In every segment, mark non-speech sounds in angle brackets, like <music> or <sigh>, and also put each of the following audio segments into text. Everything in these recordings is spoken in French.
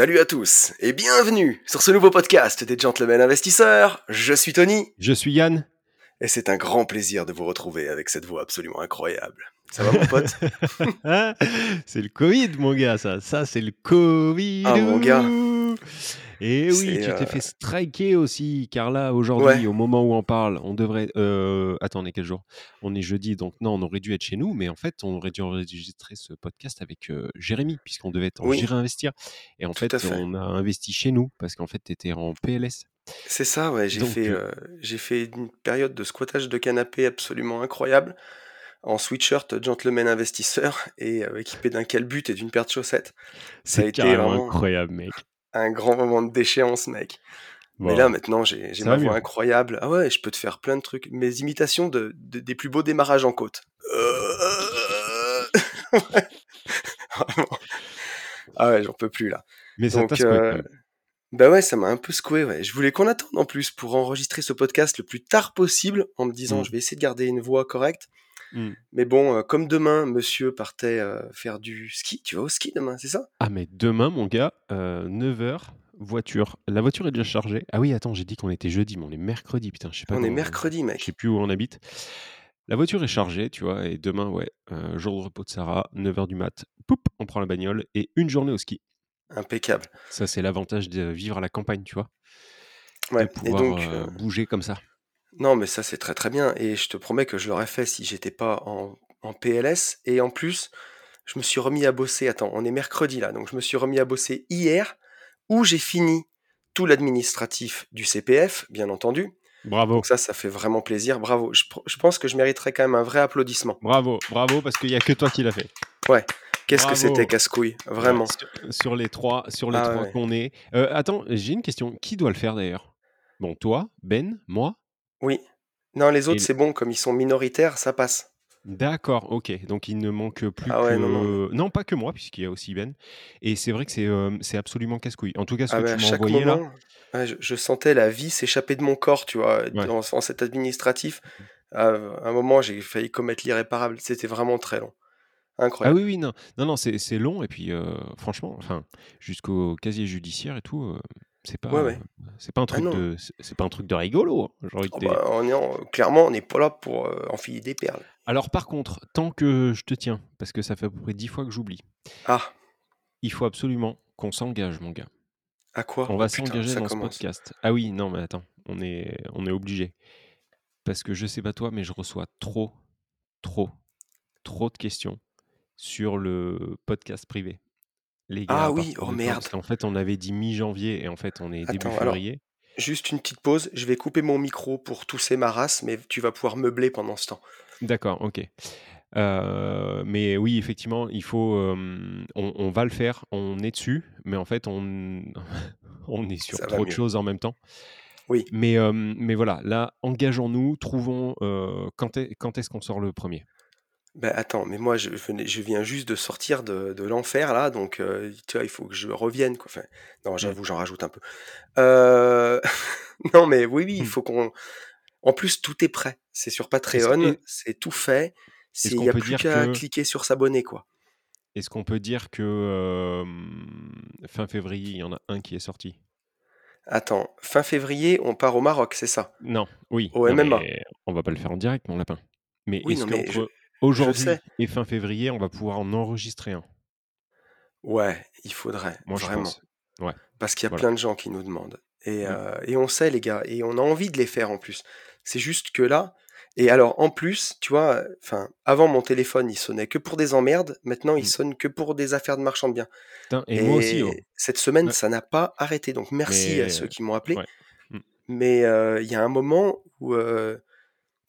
Salut à tous et bienvenue sur ce nouveau podcast des Gentlemen Investisseurs. Je suis Tony Je suis Yann. et c'est un grand plaisir de vous retrouver avec cette voix absolument incroyable. Ça va mon pote <laughs> c'est le Covid, mon gars, ça. Ça, c'est le Covid. Ah, mon gars. Et oui, tu t'es euh, fait striker aussi, car là, aujourd'hui, Ouais. au moment où on parle, on devrait. Euh, attendez, quel jour? On est jeudi, donc non, on aurait dû être chez nous, mais en fait, on aurait dû enregistrer ce podcast avec euh, Jérémy, puisqu'on devait être en Oui. Investir. Et en fait, on a investi chez nous, parce qu'en fait, tu étais en PLS. C'est ça, ouais. J'ai fait, euh, j'ai fait une période de squattage de canapé absolument incroyable en sweatshirt gentleman investisseur et euh, équipé d'un calbut et d'une paire de chaussettes. C'est été carrément vraiment incroyable, mec. Un grand moment de déchéance, mec. Mais là, maintenant, j'ai ça ma voix mieux. incroyable. Ah ouais, je peux te faire plein de trucs. Mes imitations de, de- des plus beaux démarrages en côte. <laughs> Ah ouais, j'en peux plus là. Mais ça Donc, t'a quand euh, bah ouais, ça m'a un peu secoué. Ouais. Je voulais qu'on attende en plus pour enregistrer ce podcast le plus tard possible en me disant Mm. je vais essayer de garder une voix correcte. Mm. Mais bon, euh, comme demain, monsieur partait euh, faire du ski. Tu vas au ski demain, c'est ça? Ah, mais demain, mon gars, 9h, voiture. La voiture est déjà chargée. Ah oui, attends, j'ai dit qu'on était jeudi, mais on est mercredi, putain, je sais pas On est mercredi, Je sais mec. plus où on habite. La voiture est chargée, tu vois, et demain, ouais, euh, jour de repos de Sarah, 9h du mat, poup, on prend la bagnole et une journée au ski. Impeccable. Ça, c'est l'avantage de vivre à la campagne, tu vois, Ouais. de Et pouvoir donc, euh, euh, bouger comme ça. Non, mais ça c'est très très bien. Et je te promets que je l'aurais fait si j'étais pas en, en PLS. Et en plus, je me suis remis à bosser. Attends, on est mercredi là, donc je me suis remis à bosser hier, où j'ai fini tout l'administratif du CPF, bien entendu. Bravo, Donc ça, ça fait vraiment plaisir. Bravo. Je, je pense que je mériterais quand même un vrai applaudissement. bravo, bravo, parce qu'il n'y a que toi qui l'as fait. Ouais. Qu'est-ce que c'était casse-couille, vraiment. sur, sur les trois, sur les Ah trois ouais. qu'on est. Euh, attends, j'ai une question. Qui doit le faire d'ailleurs? Bon, toi, Ben, moi Oui. Non, les autres, et c'est bon, comme ils sont minoritaires, ça passe. D'accord, ok. Donc il ne manque plus Ah ouais, non, que. non. pas que moi, puisqu'il y a aussi Ben. Et c'est vrai que c'est euh, c'est absolument casse-couille. En tout cas, ce Ah que ben, à tu m'as chaque envoyé là. moment, ouais, je, je sentais la vie s'échapper de mon corps, tu vois, Ouais. dans, dans cet administratif. À un moment, j'ai failli commettre l'irréparable. C'était vraiment très long. Ah Incroyable. oui, oui, non, non, non, c'est c'est long. Et puis, euh, franchement, enfin, jusqu'au casier judiciaire et tout, euh, c'est pas, ouais. c'est pas un Ah truc de, c'est pas un truc de rigolo. hein, Oh te dire. bah, on est en- clairement, on n'est pas là pour euh, enfiler des perles. Alors, par contre, tant que je te tiens, parce que ça fait à peu près dix fois que j'oublie, Ah, il faut absolument qu'on s'engage, mon gars. à quoi? On Oh va putain, s'engager dans ce podcast. Ah oui, non, mais attends, on est, on est obligé. Parce que je sais pas toi, mais je reçois trop, trop, trop de questions sur le podcast privé. Les gars, Ah à oui, partir oh de quand merde. Parce qu'en fait, on avait dit mi-janvier et en fait, on est début Attends, alors, février. juste une petite pause. Je vais couper mon micro pour tousser ma race, mais tu vas pouvoir meubler pendant ce temps. D'accord, ok. Euh, mais oui, effectivement, il faut. euh, on, on va le faire, on est dessus, mais en fait, on, <laughs> on est sur Ça va trop de mieux. choses en même temps. Oui. Mais, euh, mais voilà, là, engageons-nous, trouvons euh, quand est, quand est-ce qu'on sort le premier? Ben attends, mais moi je, venais- je viens juste de sortir de, de l'enfer là, donc euh, tu vois, il faut que je revienne quoi. Enfin, non, Mm. j'avoue, j'en rajoute un peu. Euh, <laughs> non, mais oui, oui, il Hmm. faut qu'on. En plus, tout est prêt. C'est sur Patreon, est- c'est tout fait. Il n'y a peut plus qu'à que cliquer sur s'abonner quoi. est-ce qu'on peut dire que euh, fin février, il y en a un qui est sorti? Attends, fin février, on part au Maroc, c'est ça? Non, oui, Au MMA. on va pas le faire en direct, mon lapin. Mais Oui, est-ce je aujourd'hui et fin février, on va pouvoir en enregistrer un Ouais, il faudrait, Moi, je vraiment. pense. Ouais, Parce qu'il y a voilà. plein de gens qui nous demandent. Et, Mm. euh, et on sait, les gars, et on a envie de les faire en plus. C'est juste que là, et alors en plus, tu vois, enfin, avant mon téléphone, il sonnait que pour des emmerdes, maintenant il Mm. sonne que pour des affaires de marchand de biens. Putain, et moi aussi, oh. Et cette semaine, Ouais. ça n'a pas arrêté. Donc merci à ceux qui m'ont appelé. ouais. Mm. Mais euh, il y a un moment où, euh,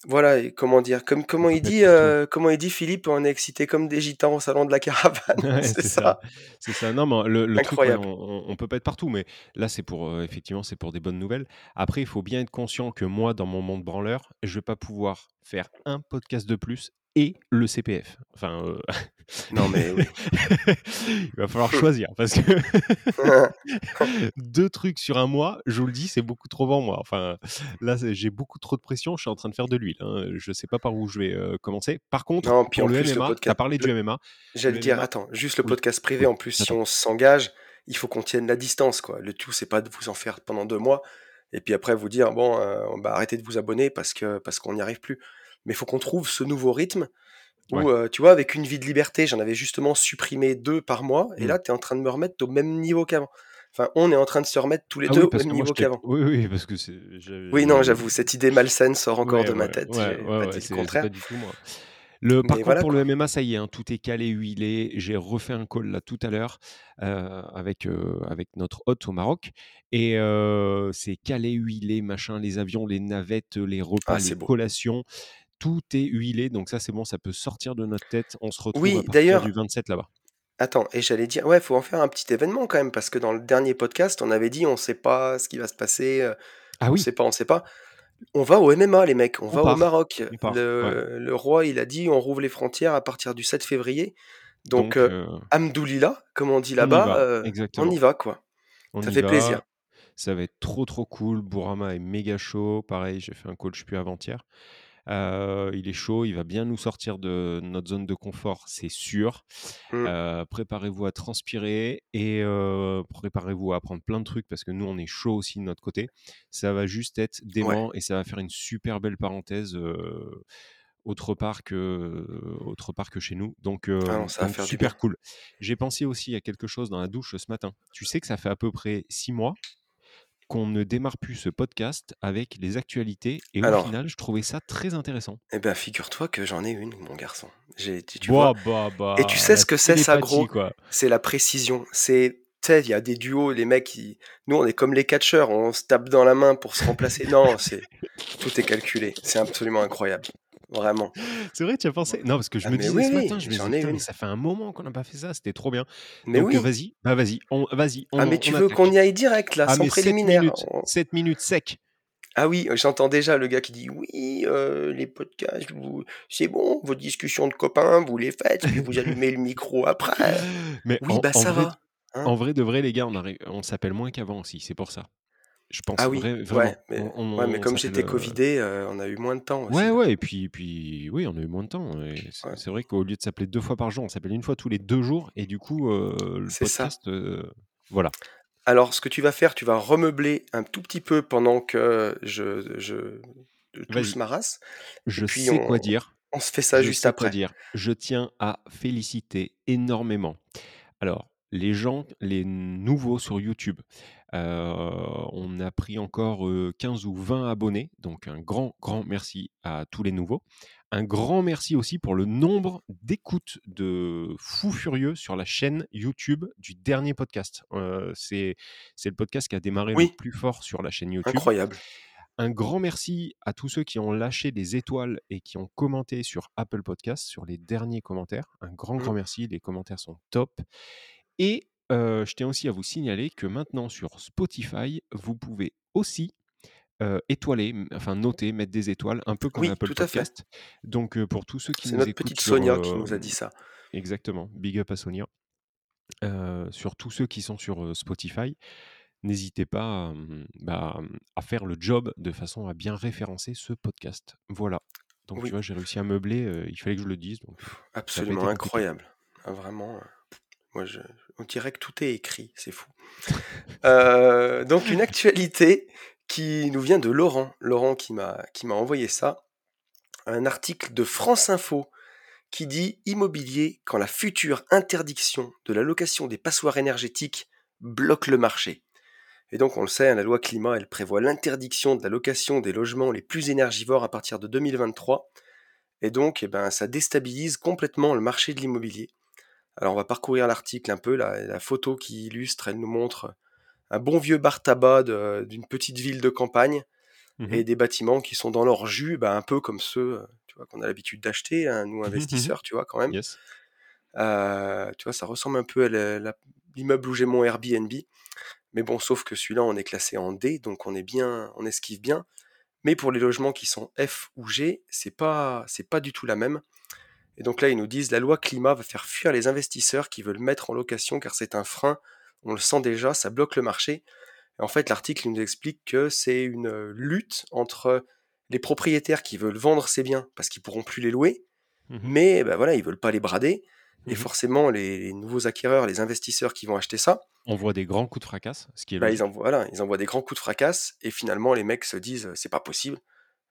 Voilà, et comment dire, comme comment il dit, heu, comment il dit Philippe? On est excité comme des gitans au salon de la caravane, <laughs> Ouais, <laughs> c'est ça, ça. c'est ça. Non, mais le le truc, ouais, Incroyable. on on peut pas être partout, mais là, c'est pour, heu, effectivement, c'est pour des bonnes nouvelles. Après, il faut bien être conscient que moi, dans mon monde branleur, je vais pas pouvoir faire un podcast de plus et le CPF. Enfin, heu, <laughs> Non, mais oui. <laughs> il va falloir choisir parce que <laughs> 2 trucs sur 1 mois, je vous le dis, c'est beaucoup trop pour moi. Enfin, là, j'ai beaucoup trop de pression, je suis en train de faire de l'huile, hein, je sais pas par où je vais, heu, commencer. Par contre, Non, puis pour le MMA, tu as podcast parlé du le MMA. j'allais dire, MMA attends, juste le oui, podcast privé, en plus, si on s'engage, il faut qu'on tienne la distance, quoi. Le tout, c'est pas de vous en faire pendant 2 mois et puis après vous dire: «Bon, heu, bah, arrêtez de vous abonner parce que parce qu'on n'y arrive plus». Mais il faut qu'on trouve ce nouveau rythme où, Ouais. heu, tu vois, avec Une vie de liberté, j'en avais justement supprimé 2 par mois et Mmh. là, tu es en train de me remettre au même niveau qu'avant. Enfin, on est en train de se remettre tous les Ah 2 oui, au même niveau qu'avant. oui, oui, parce que c'est Oui, non, j'avoue, cette idée malsaine sort encore ouais, de ma tête, pas dit le contraire. du tout moi. Le par contre, voilà, pour le. MMA, ça y est, hein, tout est calé, huilé. J'ai refait un call là tout à l'heure, heu, avec, heu, avec notre hôte au Maroc et c'est calé, huilé, machin, les avions, les navettes, les repas, Ah, les beau. collations, tout est huilé, donc ça, c'est bon, ça peut sortir de notre tête. On se retrouve à partir du d'ailleurs 27 là-bas. attends et j'allais dire, ouais, faut en faire un petit événement quand même parce que dans le dernier podcast, on avait dit: «On sait pas ce qui va se passer, heu, Ah on oui, sait pas, on sait pas». On va au MMA les mecs, on on va au Maroc. ouais. Le roi, il a dit: «On rouvre les frontières à partir du 7 février». Donc Donc heu, heu, Hamdoulillah, comme on dit là-bas, on y va quoi. On Ça fait plaisir. ça va être trop, trop cool. Bourama est méga chaud. Pareil, j'ai fait un sais plus avant-hier. Heu, il est chaud, il va bien nous sortir de notre zone de confort, c'est sûr. Mmh, Heu, préparez-vous à transpirer et heu, préparez-vous à apprendre plein de trucs parce que nous, on est chaud aussi de notre côté. Ça va juste être ouais. dément et ça va faire une super belle parenthèse, autre part que autre part que chez nous. Donc Ah non, ça va faire super cool. J'ai pensé aussi à quelque chose dans la douche ce matin. Tu sais que ça fait à peu près 6 mois qu'on ne démarre plus ce podcast avec les actualités et au final, je trouvais ça très intéressant. eh ben, figure-toi que j'en ai une, mon garçon. J'ai tu tu vois? Bah, bah, Et tu bah, sais ce que c'est ça, gros? C'est la précision. C'est tu sais, il y a des duos, les mecs, ils nous, on est comme les catcheurs, on se tape dans la main pour se remplacer. Non, c'est tout est calculé. C'est absolument incroyable. Vraiment. C'est vrai, tu as pensé? Non, parce que je Ah me mais disais oui, ce matin, je me disais: j'en ai «Putain, mais ça fait un moment qu'on n'a pas fait ça, c'était trop bien». Mais Donc, oui. vas-y, bah, vas-y, on vas-y, Ah on mais en tu on veux qu'on y aille direct là, Ah sans mais 7 préliminaire? minutes, On 7 minutes sec. ah oui, j'entends déjà le gars qui dit: «Oui, heu, les podcasts, vous c'est bon, vos discussions de copains, vous les faites, puis vous allumez le micro après». <laughs> Mais Oui, en bah, en ça vrai va, hein? en vrai de vrai, les gars, on s'appelle moins qu'avant aussi, c'est pour ça. Je pense Ah oui, vrai ouais, vraiment, mais on on ouais, mais on comme j'étais heu covidé, heu, on a eu moins de temps aussi Ouais, ouais et puis puis oui, on a eu moins de temps c'est Ouais, vrai qu'au lieu de s'appeler 2 fois par jour, on s'appelle une fois tous les 2 jours et du coup, heu, le c'est ça. podcast, heu, voilà. Alors ce que tu vas faire, tu vas remeubler un tout petit peu pendant que je je tousse Vas-y, ma race je puis sais on quoi dire, on se fait ça je juste sais quoi après. dire. Je tiens à féliciter énormément Alors, les gens, les nouveaux sur YouTube, on a pris encore, heu, 15 ou 20 abonnés, donc un grand, grand merci à tous les nouveaux. Un grand merci aussi pour le nombre d'écoutes de fous furieux sur la chaîne YouTube du dernier podcast. Heu, c'est le podcast qui a démarré le plus fort sur la chaîne YouTube. incroyable. Un grand merci à tous ceux qui ont lâché des étoiles et qui ont commenté sur Apple Podcasts, sur les derniers commentaires. Un grand, Mmh. grand merci, les commentaires sont top. Et heu, je tiens aussi à vous signaler que maintenant sur Spotify, vous pouvez aussi, heu, étoiler, enfin noter, mettre des étoiles, un peu comme Oui, Apple tout à fait. Podcast. Donc heu, pour tous ceux qui C'est notre petite sur, Sonia qui nous a dit ça. exactement, big up à Sonia. Sur tous ceux qui sont sur, Spotify, n'hésitez pas à, bah, à faire le job de façon à bien référencer ce podcast. Voilà. Donc tu vois, j'ai réussi à meubler, il fallait que je le dise, donc absolument incroyable. Ah vraiment, je on dirait que tout est écrit, c'est fou. Heu, <laughs> donc une actualité qui nous vient de Laurent. Laurent qui m'a qui m'a envoyé ça. Un article de France Info qui dit: «Immobilier quand la future interdiction de la location des passoires énergétiques bloque le marché». Et donc on le sait, hein, la loi climat, elle prévoit l'interdiction de la location des logements les plus énergivores à partir de 2023 et donc eh ben, ça déstabilise complètement le marché de l'immobilier. Alors on va parcourir l'article un peu, la la photo qui illustre, elle nous montre un bon vieux bar tabac d'une petite ville de campagne Mmh et des bâtiments qui sont dans leur jus, bah, un peu comme ceux, heu, tu vois, qu'on a l'habitude d'acheter, hein, nous Mmh mh, mmh investisseurs, tu vois, quand même. Yes. Heu, tu vois, ça ressemble un peu à l'immeuble où j'ai mon Airbnb, mais bon, sauf que celui-là, on est classé en D, donc on est bien on esquive bien. Mais pour les logements qui sont F ou G, c'est pas c'est pas du tout la même et donc là, ils nous disent: «La loi climat va faire fuir les investisseurs qui veulent mettre en location car c'est un frein. On le sent déjà, ça bloque le marché». Et en fait, l'article nous explique que c'est une, heu, lutte entre les propriétaires qui veulent vendre ces biens parce qu'ils pourront plus les louer, Mmh mh. mais bah, voilà, ils veulent pas les brader et Mmh mh. forcément les les nouveaux acquéreurs, les investisseurs qui vont acheter ça, On voit des grands coups de fracasse, ce qui est bah, ils envoient voilà, ils envoient des grands coups de fracasse et finalement les mecs se disent: «C'est pas possible,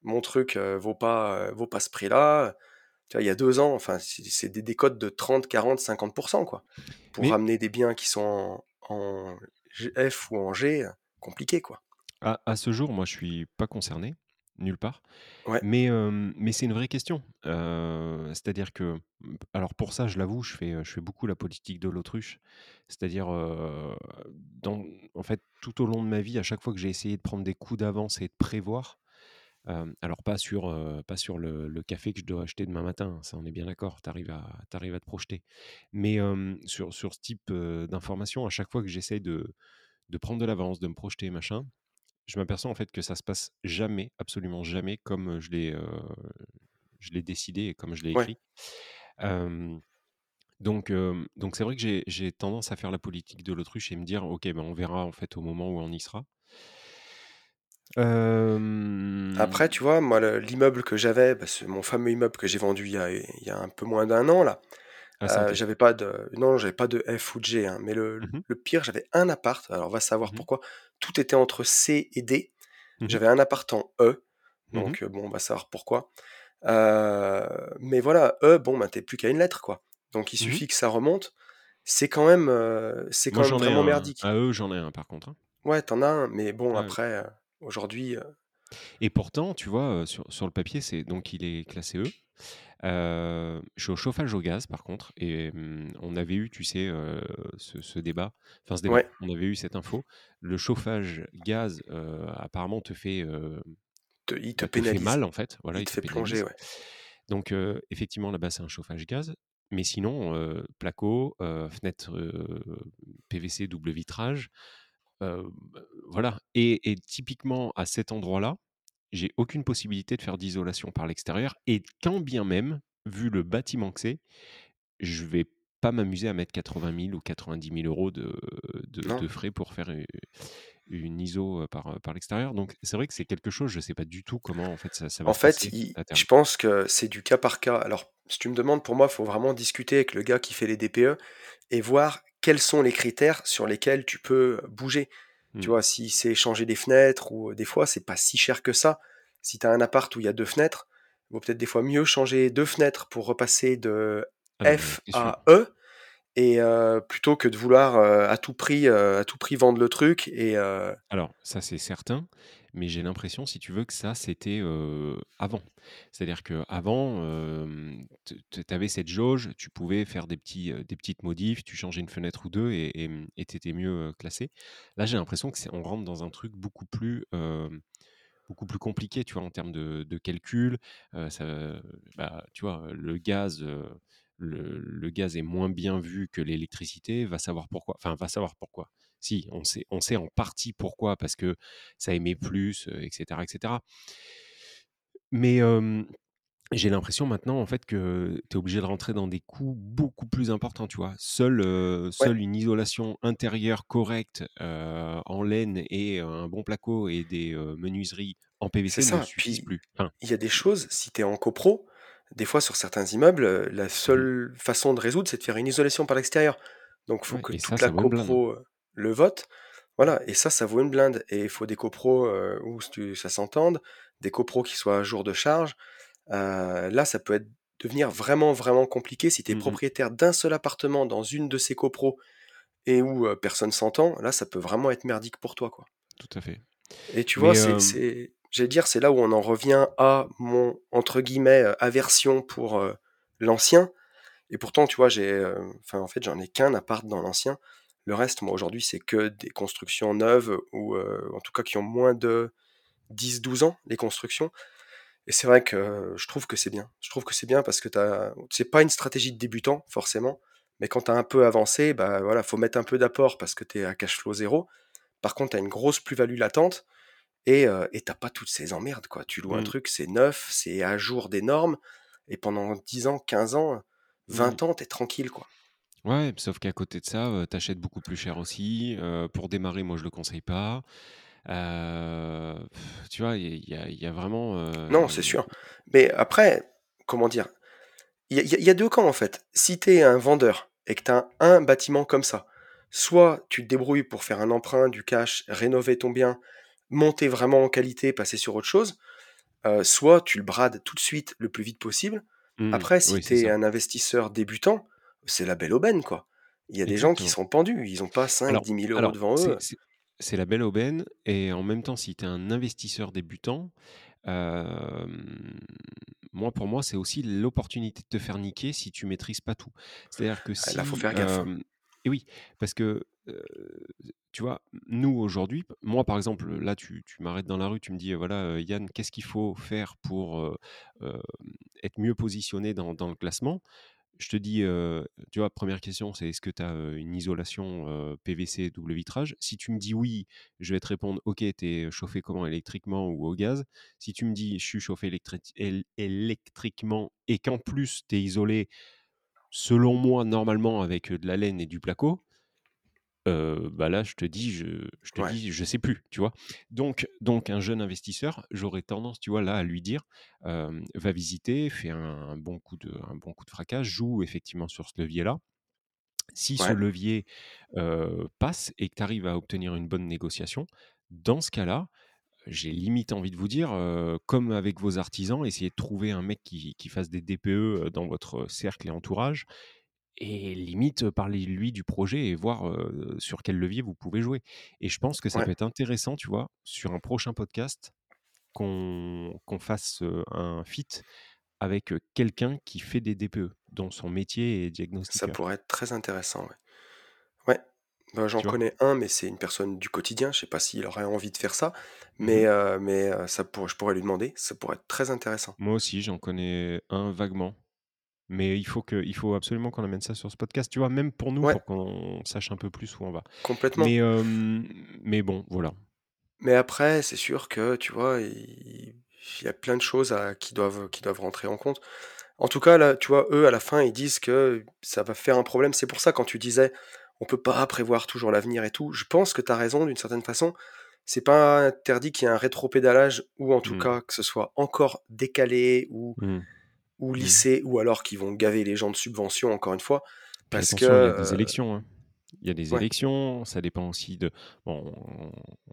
mon truc, heu, vaut pas, heu, vaut pas ce prix-là». Tu vois, il y a 2 ans, enfin, c'est des décotes de 30-40-50 quoi. Pour Mais ramener des biens qui sont en F ou en G, compliqué, quoi. à à ce jour, moi, je suis pas concerné, nulle part. Ouais, Mais, mais c'est une vraie question. C'est-à-dire que, alors pour ça, je l'avoue, je fais, je fais beaucoup la politique de l'autruche. C'est-à-dire, dans en fait, tout au long de ma vie, à chaque fois que j'ai essayé de prendre des coups d'avance et de prévoir, alors pas sur, pas sur le le café que je dois acheter demain matin, ça on est bien d'accord, tu arrives à arrives à te projeter. Mais, sur sur ce type, heu, d'informations, à chaque fois que j'essaye de de prendre de l'avance, de me projeter, machin, je m'aperçois en fait que ça se passe jamais, absolument jamais comme, je l'ai, heu, je l'ai décidé et comme je l'ai ouais. écrit. Donc donc c'est vrai que j'ai j'ai tendance à faire la politique de l'autruche et me dire: «OK, ben, on verra en fait au moment où on y sera». Après, Hem tu vois, moi, le l'immeuble que j'avais, bah, c'est mon fameux immeuble que j'ai vendu il y a il y a un peu moins d'un an, là. Heu, Saint-Est. j'avais pas de non, j'avais pas de F ou de G, hein, mais le Mmh mh. le pire, j'avais un appart, alors va savoir Mmh pourquoi, tout était entre C et D. Mmh J'avais un appart en E, donc heu, bon, on va savoir pourquoi. Mais voilà, E, bon, bah, tu plus qu'à une lettre, quoi. Donc il suffit que ça remonte. C'est quand même, c'est quand Moi même vraiment un merdique. à eux, j'en ai un par contre, hein. Ouais, t'en as un, mais bon après, aujourd'hui, heu Et pourtant, tu vois, sur sur le papier, c'est donc il est classé E. Je suis au chauffage au gaz par contre et mmh, on avait eu, tu sais, ce ce débat, enfin ce débat, ouais, on avait eu cette info. Le chauffage gaz, apparemment te fait, te il te bah, te fait mal en fait, voilà, Il il te te fait plonger, pénalise. ouais. Donc effectivement là-bas, c'est un chauffage gaz, mais sinon, placo, fenêtre, PVC double vitrage, voilà et et typiquement à cet endroit-là, j'ai aucune possibilité de faire d'isolation par l'extérieur et quand bien même, vu le bâtiment que c'est, je vais pas m'amuser à mettre 80 000 ou 90 000 € de de frais pour faire une iso, par, par l'extérieur. Donc c'est vrai que c'est quelque chose, je sais pas du tout comment en fait ça ça va En fait, il je pense que c'est du cas par cas. Alors, si tu me demandes, pour moi, il faut vraiment discuter avec le gars qui fait les DPE et voir quels sont les critères sur lesquels tu peux bouger? Tu Mmh. vois, si c'est changer des fenêtres ou des fois, c'est pas si cher que ça. Si tu as un appart où il y a 2 fenêtres, il vaut peut-être des fois mieux changer 2 fenêtres pour repasser de Ah F sûr. à E et plutôt que de vouloir, à tout prix, à tout prix vendre le truc et Alors, ça, c'est certain, mais j'ai l'impression, si tu veux, que ça, c'était, avant. C'est-à-dire qu'avant, te tu avais cette jauge, tu pouvais faire des petits, des petites modifs, tu changeais une fenêtre ou 2 et et mmh tu étais mieux, classé. Là, j'ai l'impression que c'est on rentre dans un truc beaucoup plus, beaucoup plus compliqué, tu vois, en termes de calcul. Bah, tu vois, le gaz, le gaz est moins bien vu que l'électricité, va savoir pourquoi. Enfin, va savoir pourquoi. Si, on sait on sait en partie pourquoi, parce que ça émet plus, heu, et cetera, et cetera. Mais, j'ai l'impression maintenant, en fait, que tu es obligé de rentrer dans des coûts beaucoup plus importants, tu vois? Seule, ouais, seule une isolation intérieure correcte, en laine et un bon placo et des, menuiseries en PVC ne ça. suffisent Puis, plus. Enfin, il y a des choses, si tu es en copro, des fois sur certains immeubles, la mmh seule façon de résoudre, c'est de faire une isolation par l'extérieur. Donc il faut ouais que ça, toute la copro, le vote. Voilà et ça, ça vaut une blinde et il faut des copros, heu, où ça s'entende, des copros qui soient à jour de charge. Heu, là, ça peut être devenir vraiment, vraiment compliqué si tu es Mmh mh. propriétaire d'un seul appartement dans une de ces copros et où, heu, personne s'entend. Là, ça peut vraiment être merdique pour toi, quoi. Tout à fait. Et tu vois, Mais, c'est j'allais dire, c'est là où on en revient à mon, entre guillemets, «aversion» pour, l'ancien et pourtant, tu vois, j'ai, enfin, en fait, j'en ai qu'un appart dans l'ancien. Le reste, moi, aujourd'hui, c'est que des constructions neuves ou, heu, en tout cas qui ont moins de 10-12 ans, les constructions. Et c'est vrai que je trouve que c'est bien. Je trouve que c'est bien parce que c'est pas une stratégie de débutant, forcément. Mais quand tu as un peu avancé, bah voilà, faut mettre un peu d'apport parce que tu es à cash flow zéro. Par contre, tu as une grosse plus-value latente et euh, t'as pas toutes ces emmerdes, quoi. Tu loues un Mmh. truc, c'est neuf, c'est à jour des normes, et pendant 10 ans, 15 ans, 20 Mmh. ans, t'es tranquille, quoi. Ouais, sauf qu'à côté de ça, euh, t'achètes beaucoup plus cher aussi. Pour démarrer, moi, je le conseille pas. Tu vois, il y, a- il y a- il y a vraiment. Non, c'est sûr. Mais après, comment dire, il y, a- il y a- il y a deux camps, en fait. Si t'es un vendeur et que t'as un bâtiment comme ça, soit tu te débrouilles pour faire un emprunt, du cash, rénover ton bien, monter vraiment en qualité, passer sur autre chose, soit tu le brades tout de suite le plus vite possible. Mmh, Après, si oui, c'est t'es ça. un investisseur débutant, c'est la belle aubaine, quoi. Il y a des gens qui sont pendus, ils ont pas 5, Alors, 10 000 euros alors devant c'est eux. c'est- la belle aubaine, et en même temps, si tu es un investisseur débutant, euh, moi, pour moi, c'est aussi l'opportunité de te faire niquer si tu maîtrises pas tout. C'est-à-dire que Ah, Là, faut si... faire gaffe. euh, et oui, parce que, euh, tu vois, nous, aujourd'hui, moi, par exemple, là, tu, tu m'arrêtes dans la rue, tu me dis, voilà, Yann, qu'est-ce qu'il faut faire pour euh, être mieux positionné dans, dans le classement? Je te dis, tu vois, première question, c'est est-ce que tu as une isolation PVC double vitrage? Si tu me dis oui, je vais te répondre, ok, tu es chauffé comment électriquement ou au gaz? Si tu me dis, je suis chauffé électri- él- électriquement et qu'en plus tu es isolé, selon moi, normalement avec de la laine et du placo, euh, bah là, je te dis, je, je te Ouais, dis, je sais plus, tu vois? Donc, donc un jeune investisseur, j'aurais tendance, tu vois, là, à lui dire, euh, va visiter, fais un, un bon coup de, un bon coup de fracas, joue effectivement sur ce levier-là. Si ce levier euh, passe et que tu arrives à obtenir une bonne négociation, dans ce cas-là, j'ai limite envie de vous dire, euh, comme avec vos artisans, essayez de trouver un mec qui, qui fasse des DPE dans votre cercle et entourage et limite, heu, parlez-lui du projet et voir, sur quel levier vous pouvez jouer et je pense que ça ouais. peut être intéressant, tu vois, sur un prochain podcast, qu'on qu'on fasse, un feat avec, quelqu'un qui fait des DPE, dont son métier est Ça diagnostiqueur, pourrait être très intéressant, ouais. Ouais, bah, j'en connais un, mais c'est une personne du quotidien. Je sais pas s'il aurait envie de faire ça, Mmh mais, mais, ça pourrait je pourrais lui demander, ça pourrait être très intéressant. Moi aussi, j'en connais un vaguement, mais il faut que il faut absolument qu'on amène ça sur ce podcast, tu vois? Même pour nous, Ouais, pour qu'on sache un peu plus où on va. complètement. Mais, hem, mais bon, voilà. Mais après, c'est sûr que, tu vois, il il y a plein de choses à qui doivent qui doivent rentrer en compte. En tout cas, là, tu vois, eux, à la fin, ils disent que ça va faire un problème. C'est pour ça, quand tu disais: «On peut pas prévoir toujours l'avenir et tout», je pense que tu as raison d'une certaine façon. C'est pas interdit qu'il y ait un rétropédalage ou en tout Mmh. cas que ce soit encore décalé ou Mmh. Ou Mmh. lissé ou alors qu'ils vont gaver les gens de subventions encore une fois parce que, il y a des heu élections, hein. Il y a des ouais, élections, ça dépend aussi de bon,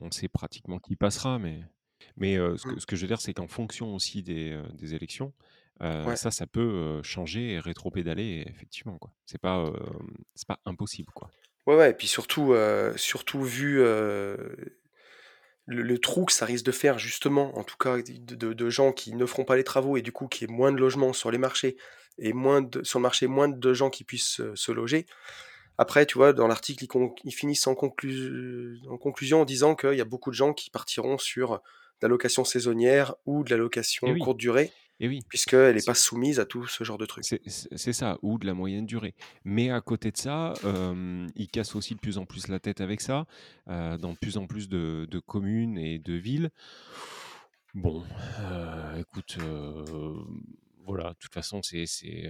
on sait pratiquement qui passera, mais mais heu, ce mmh, que ce que je veux dire, c'est qu'en fonction aussi des, heu, des élections, ouais, ça, ça peut, changer et rétropédaler effectivement, quoi. C'est pas, c'est pas impossible, quoi. ouais, ouais et puis surtout, surtout vu, le le trou que ça risque de faire justement, en tout cas de de de gens qui ne feront pas les travaux et du coup qu'il y ait moins de logements sur les marchés et moins de sur le marché, moins de gens qui puissent, se loger. Après, tu vois, dans l'article, ils finissent en conclu en conclusion en disant qu'il y a beaucoup de gens qui partiront sur de la location saisonnière ou de la location oui, courte durée, et oui. puisqu'elle est C'est pas soumise à tout ce genre de trucs. c'est ça, ou de la moyenne durée. Mais à côté de ça, hem, ils cassent aussi de plus en plus la tête avec ça, dans de plus en plus de de communes et de villes. Bon, écoute, voilà, de toute façon, c'est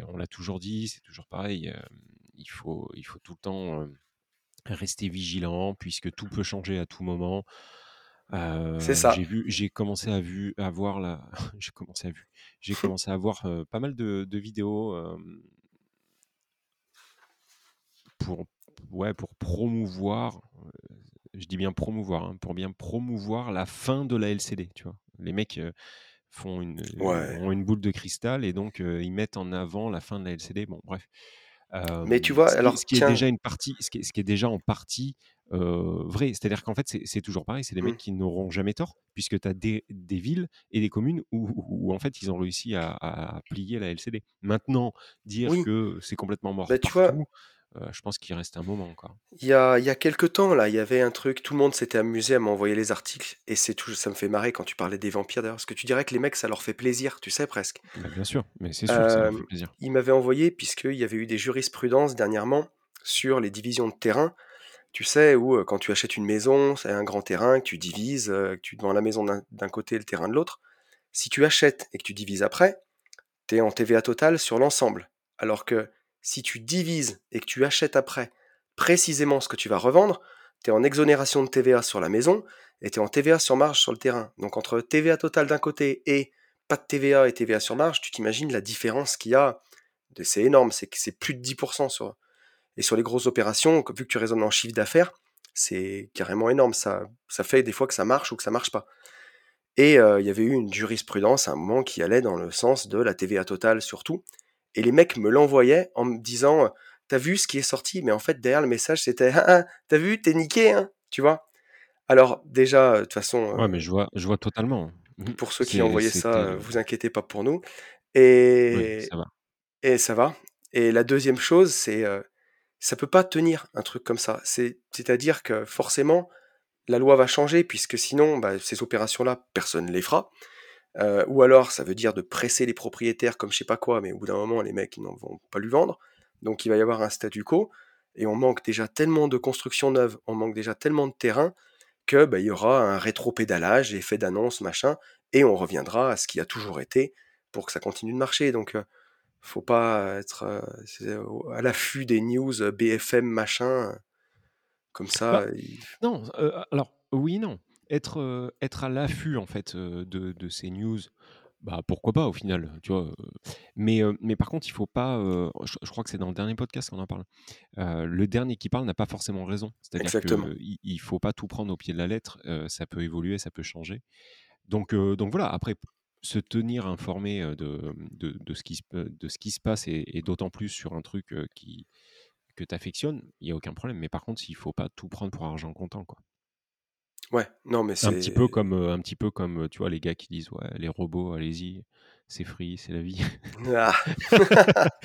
on l'a toujours dit, c'est toujours pareil, il faut il faut tout le temps, rester vigilant puisque tout peut changer à tout moment. C'est Heu, ça. j'ai vu j'ai commencé à vu à voir la <laughs> j'ai commencé à vu j'ai <laughs> commencé à voir, heu, pas mal de de vidéos, hem, pour ouais, pour promouvoir, je dis bien promouvoir, hein, pour bien promouvoir la fin de la LCD, tu vois? Les mecs, font une, Ouais. ont une boule de cristal et donc ils mettent en avant la fin de la LCD. Bon bref, Mais tu vois, ce qui alors ce qui est déjà une partie ce qui est ce qui est déjà en partie, vrai. C'est-à-dire qu'en fait, c'est toujours pareil, c'est des mecs mmh, qui n'auront jamais tort puisque tu as des des villes et des communes où où où en fait, ils ont réussi à à plier la LCD. Maintenant, dire oui, que c'est complètement mort bah, tu vois partout, euh, je pense qu'il reste un moment encore. Il y a, il y a quelques temps, là, il y avait un truc, tout le monde s'était amusé à m'envoyer les articles, et c'est tout, ça me fait marrer quand tu parlais des vampires d'ailleurs, parce que tu dirais que les mecs, ça leur fait plaisir, tu sais, presque. Bah, bien sûr, mais c'est sûr ça leur Euh, fait plaisir. il m'avait envoyé, puisqu'il y avait eu des jurisprudences dernièrement sur les divisions de terrain, tu sais, où euh, quand tu achètes une maison, c'est un grand terrain que tu divises, que tu vends la maison d'un d'un côté et le terrain de l'autre. Si tu achètes et que tu divises après, tu es en TVA totale sur l'ensemble. Alors que si tu divises et que tu achètes après précisément ce que tu vas revendre, tu es en exonération de TVA sur la maison et tu es en TVA sur marge sur le terrain. Donc entre TVA totale d'un côté et pas de TVA et TVA sur marge, tu t'imagines la différence qu'il y a. C'est énorme, c'est plus de 10% sur... Et sur les grosses opérations, vu que tu raisonnes en chiffre d'affaires, c'est carrément énorme. Ça, ça fait des fois que ça marche ou que ça marche pas. Et euh, il y avait eu une jurisprudence à un moment qui allait dans le sens de la TVA totale surtout. Et les mecs me l'envoyaient en me disant euh, T'as vu ce qui est sorti? Mais en fait, derrière le message, c'était Ah, ah, T'as vu, t'es niqué, hein Tu vois? Alors, déjà, euh, de toute façon, Ouais, euh, mais je vois, je vois totalement. Pour ceux qui envoyaient ça, vous inquiétez pas pour nous. Oui, Et, ça va. et ça va. Et la deuxième chose, c'est euh, ça peut pas tenir un truc comme ça. C'est, c'est-à-dire que forcément, la loi va changer, puisque sinon, bah, ces opérations-là, personne ne les fera. Euh, ou alors, ça veut dire de presser les propriétaires comme je sais pas quoi, mais au bout d'un moment, les mecs, ils n'en vont pas lui vendre. Donc, il va y avoir un statu quo. Et on manque déjà tellement de constructions neuves, on manque déjà tellement de terrain, que bah, il y aura un rétro-pédalage, effet d'annonce, machin, et on reviendra à ce qui a toujours été pour que ça continue de marcher. Donc, euh, faut pas être euh, euh, à l'affût des news BFM, machin, comme ça. Bah, il- Non, alors oui, non. Être, euh, être à l'affût en fait euh, de, de ces news, bah pourquoi pas au final, tu vois. Mais, mais par contre, il faut pas. je, je crois que c'est dans le dernier podcast qu'on en parle. le dernier qui parle n'a pas forcément raison. C'est-à-dire qu'il il faut pas tout prendre au pied de la lettre. ça peut évoluer, ça peut changer. Donc, donc voilà. Après, se tenir informé de, de, de ce, qui de ce qui se passe et, et d'autant plus sur un truc qui que tu affectionnes, il n'y a aucun problème. Mais par contre, il faut pas tout prendre pour argent comptant, quoi. Ouais, non, mais Un petit peu c'est. comme, euh, un petit peu comme, euh, tu vois, les gars qui disent, ouais, les robots, allez-y, c'est free, c'est la vie. Ah. Ben, <laughs>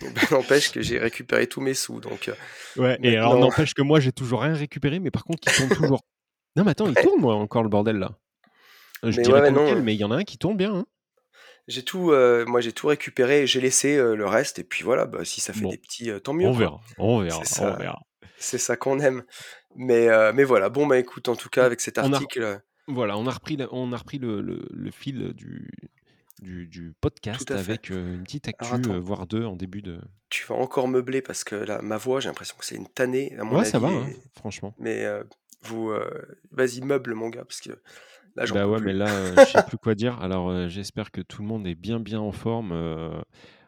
<laughs> N'empêche que j'ai récupéré tous mes sous, donc euh, Ouais, et alors n'empêche que moi, j'ai toujours rien récupéré, mais par contre, qui tourne toujours. <laughs> Non, mais attends, il Ouais. tourne, moi, encore le bordel là. Euh, Je Mais dirais ouais, pas non. lequel, euh, mais il y en a un qui tourne bien. hein. J'ai tout, euh, moi j'ai tout récupéré, j'ai laissé euh, le reste, et puis voilà, bah, si ça fait Bon, des petits, euh, tant mieux, on verra, on verra, C'est on ça, verra. c'est ça qu'on aime. Mais, euh, mais voilà, bon bah écoute, en tout cas avec cet on article, euh, voilà, on a repris, la- on a repris le, le- le fil du, du, podcast avec euh, une petite actu, euh, voire deux en début de. tu vas encore meubler parce que là, ma voix, j'ai l'impression que c'est une tannée, à mon Ouais, ça avis, va, hein, franchement. mais vous, vas-y, meuble mon gars, parce que là Bah ouais, mais plus. là, euh, je sais <laughs> plus quoi dire. Alors, j'espère que tout le monde est bien, bien en forme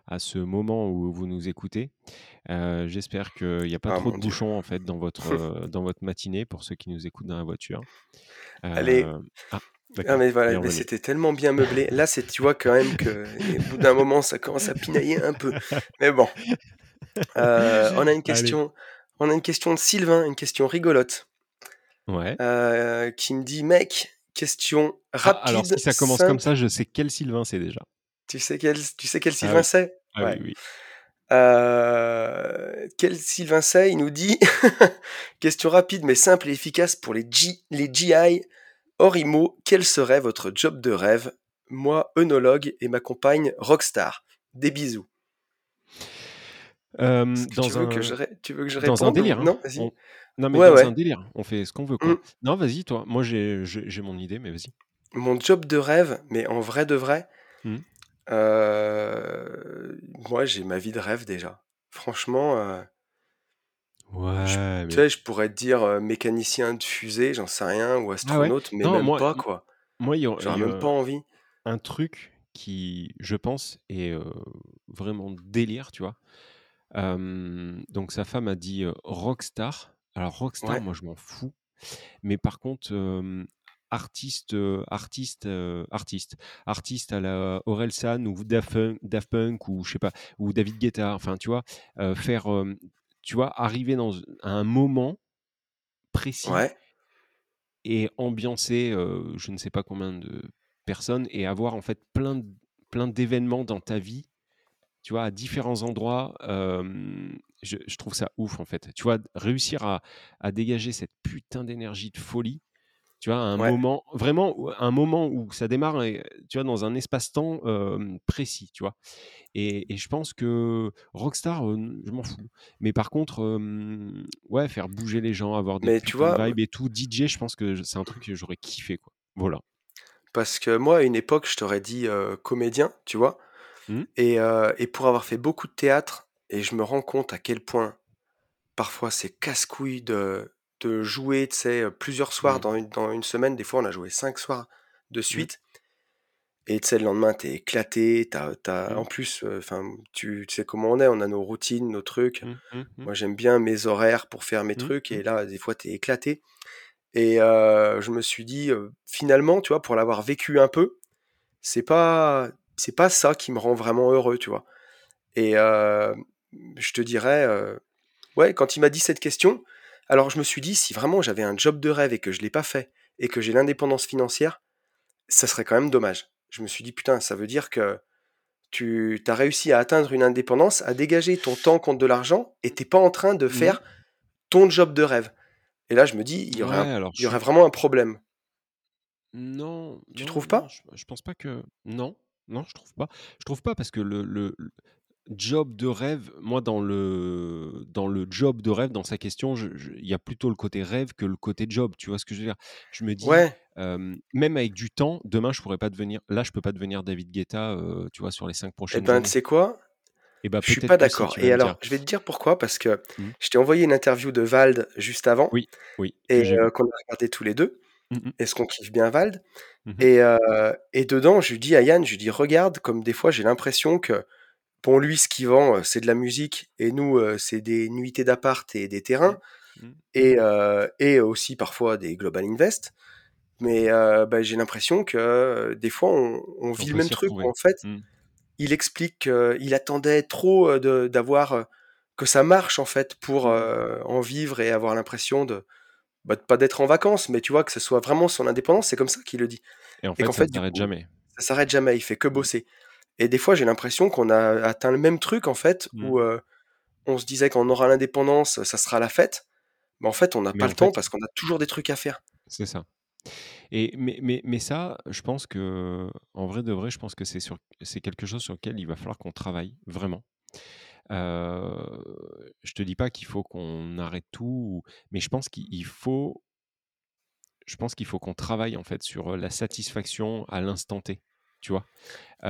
à ce moment où vous nous écoutez. Euh, j'espère qu'il n'y a pas Ah trop de bouchons en fait dans votre, <laughs> euh, dans votre matinée pour ceux qui nous écoutent dans la voiture. Allez, Euh, Ah, Ah mais voilà, mais c'était tellement bien meublé. Là, c'est, tu vois quand même que au bout d'un moment, ça commence à pinailler un peu. Mais bon, on a une <laughs> Allez, question, on a une question de Sylvain, une question rigolote, ouais. qui me dit, mec, question Ah, alors si rapide, ça commence comme ça, je sais quel Sylvain c'est déjà. Tu sais quel, tu sais quel Ah Sylvain oui, c'est? ah oui, Ouais. oui. Euh, quel Sylvain c'est? Il nous dit, <laughs> question rapide mais simple et efficace pour les G, les GI. Hors IMO, quel serait votre job de rêve? Moi, œnologue et ma compagne rockstar. Des bisous. Euh, tu veux que je, un, ré- tu veux que je dans un réponde délire, hein. non? Vas-y. On- Non, mais Ouais, dans un délire, on fait ce qu'on veut, quoi. Non, vas-y, toi. Moi, j'ai mon idée, mais vas-y. Mon job de rêve, mais en vrai de vrai, Hmm. Euh, moi j'ai ma vie de rêve déjà. Franchement, euh, je, tu sais, je pourrais te dire euh, mécanicien de fusée, j'en sais rien, ou ah ouais. astronaute, mais Non, même moi, pas quoi. moi, J'aurais même pas envie. un truc qui, je pense, est vraiment délire, tu vois? Donc sa femme a dit rockstar. Alors rockstar, Ouais, moi je m'en fous. Mais par contre, euh, artiste, euh, artiste, euh, artiste, artiste à la Orelsan ou Daft Punk, Daft Punk ou je sais pas, ou David Guetta. Enfin, tu vois, euh, faire, tu vois, arriver dans à un moment précis ouais, et ambiancer, je ne sais pas combien de personnes et avoir en fait plein de- plein d'événements dans ta vie tu vois, à différents endroits. euh, je, je trouve ça ouf en fait. Tu vois, réussir à, à dégager cette putain d'énergie de folie. Tu vois, à un Ouais. moment, vraiment, un moment où ça démarre, tu vois, dans un espace-temps euh, précis, tu vois. Et, et je pense que Rockstar, euh, je m'en fous. Mais par contre, euh, ouais, faire bouger les gens, avoir des tu vois, vibes et tout, DJ, je pense que c'est un truc que j'aurais kiffé, quoi. Voilà. parce que moi, à une époque, je t'aurais dit comédien, tu vois. Mhm. Et, et pour avoir fait beaucoup de théâtre, et je me rends compte à quel point parfois c'est casse-couille de, de jouer, plusieurs soirs Mhm. dans une, dans une semaine. Des fois, on a joué cinq soirs de Mhm. suite. Et tu sais, le lendemain, t'es éclaté. T'as, t'as... Mhm. En plus, enfin, tu, tu sais comment on est, on a nos routines, nos trucs. Moi, j'aime bien mes horaires pour faire mes trucs. Et là, des fois, t'es éclaté. Et euh, je me suis dit, euh, finalement, tu vois, pour l'avoir vécu un peu, c'est pas, c'est pas ça qui me rend vraiment heureux, tu vois. Et je te dirais, ouais, quand il m'a dit cette question, alors je me suis dit, si vraiment j'avais un job de rêve et que je l'ai pas fait et que j'ai l'indépendance financière, ça serait quand même dommage. Je me suis dit, putain, ça veut dire que tu as réussi à atteindre une indépendance, à dégager ton temps contre de l'argent et t'es pas en train de Mhm. faire ton job de rêve. Et là, je me dis, il y aurait, Ouais, un- alors il y je aurait suis. vraiment un problème. Non, Tu non, trouves non, pas je, je pense pas que. Non, non, je trouve pas. Je trouve pas parce que le job de rêve, moi, dans le, dans le job de rêve, dans sa question, je- je- il y a plutôt le côté rêve que le côté job. Tu vois ce que je veux dire? Je me dis, Ouais, euh, même avec du temps, demain, je pourrais pas devenir. Là, je peux pas devenir David Guetta, euh, tu vois, sur les cinq eh prochaines ben, tu années. sais quoi? Et bah, Je suis peut-être pas que si, d'accord. tu vas Et me alors, dire. je vais te dire pourquoi, parce que Hmm. je t'ai envoyé une interview de Vald juste avant Oui, oui, que et j'ai euh, vu. qu'on a regardé tous les deux. Mhm, Est-ce qu'on kiffe bien Vald? mhm, Et, euh, et dedans, je lui dis à Yann, je lui dis, regarde, comme des fois, j'ai l'impression que pour lui, ce qu'il vend, euh, c'est de la musique, et nous, euh, c'est des nuitées d'appart et des terrains, mhm. et, euh, et aussi parfois des Global Invest. Mais bah, j'ai l'impression que des fois, on, on On vit le même truc. où. En fait, Hmm. il explique qu'il attendait trop de- d'avoir que ça marche en fait pour euh, en vivre et avoir l'impression de bah, de pas d'être en vacances, mais tu vois que ce soit vraiment son indépendance. C'est comme ça qu'il le dit. Et en Et fait, qu'en ça ne fait, s'arrête jamais. ça s'arrête jamais. Il fait que bosser. Et des fois, j'ai l'impression qu'on a atteint le même truc en fait, hmm. où euh, on se disait qu'on aura l'indépendance, ça sera la fête. Mais en fait, on n'a pas le temps parce qu'on a toujours des trucs à faire. c'est ça. Et mais, mais, mais ça, je pense que, en vrai de vrai, je pense que c'est sur, c'est quelque chose sur lequel il va falloir qu'on travaille vraiment. Euh, je te dis pas qu'il faut qu'on arrête tout, ou- mais je pense qu'il faut, je pense qu'il faut qu'on travaille en fait sur la satisfaction à l'instant T. Tu vois,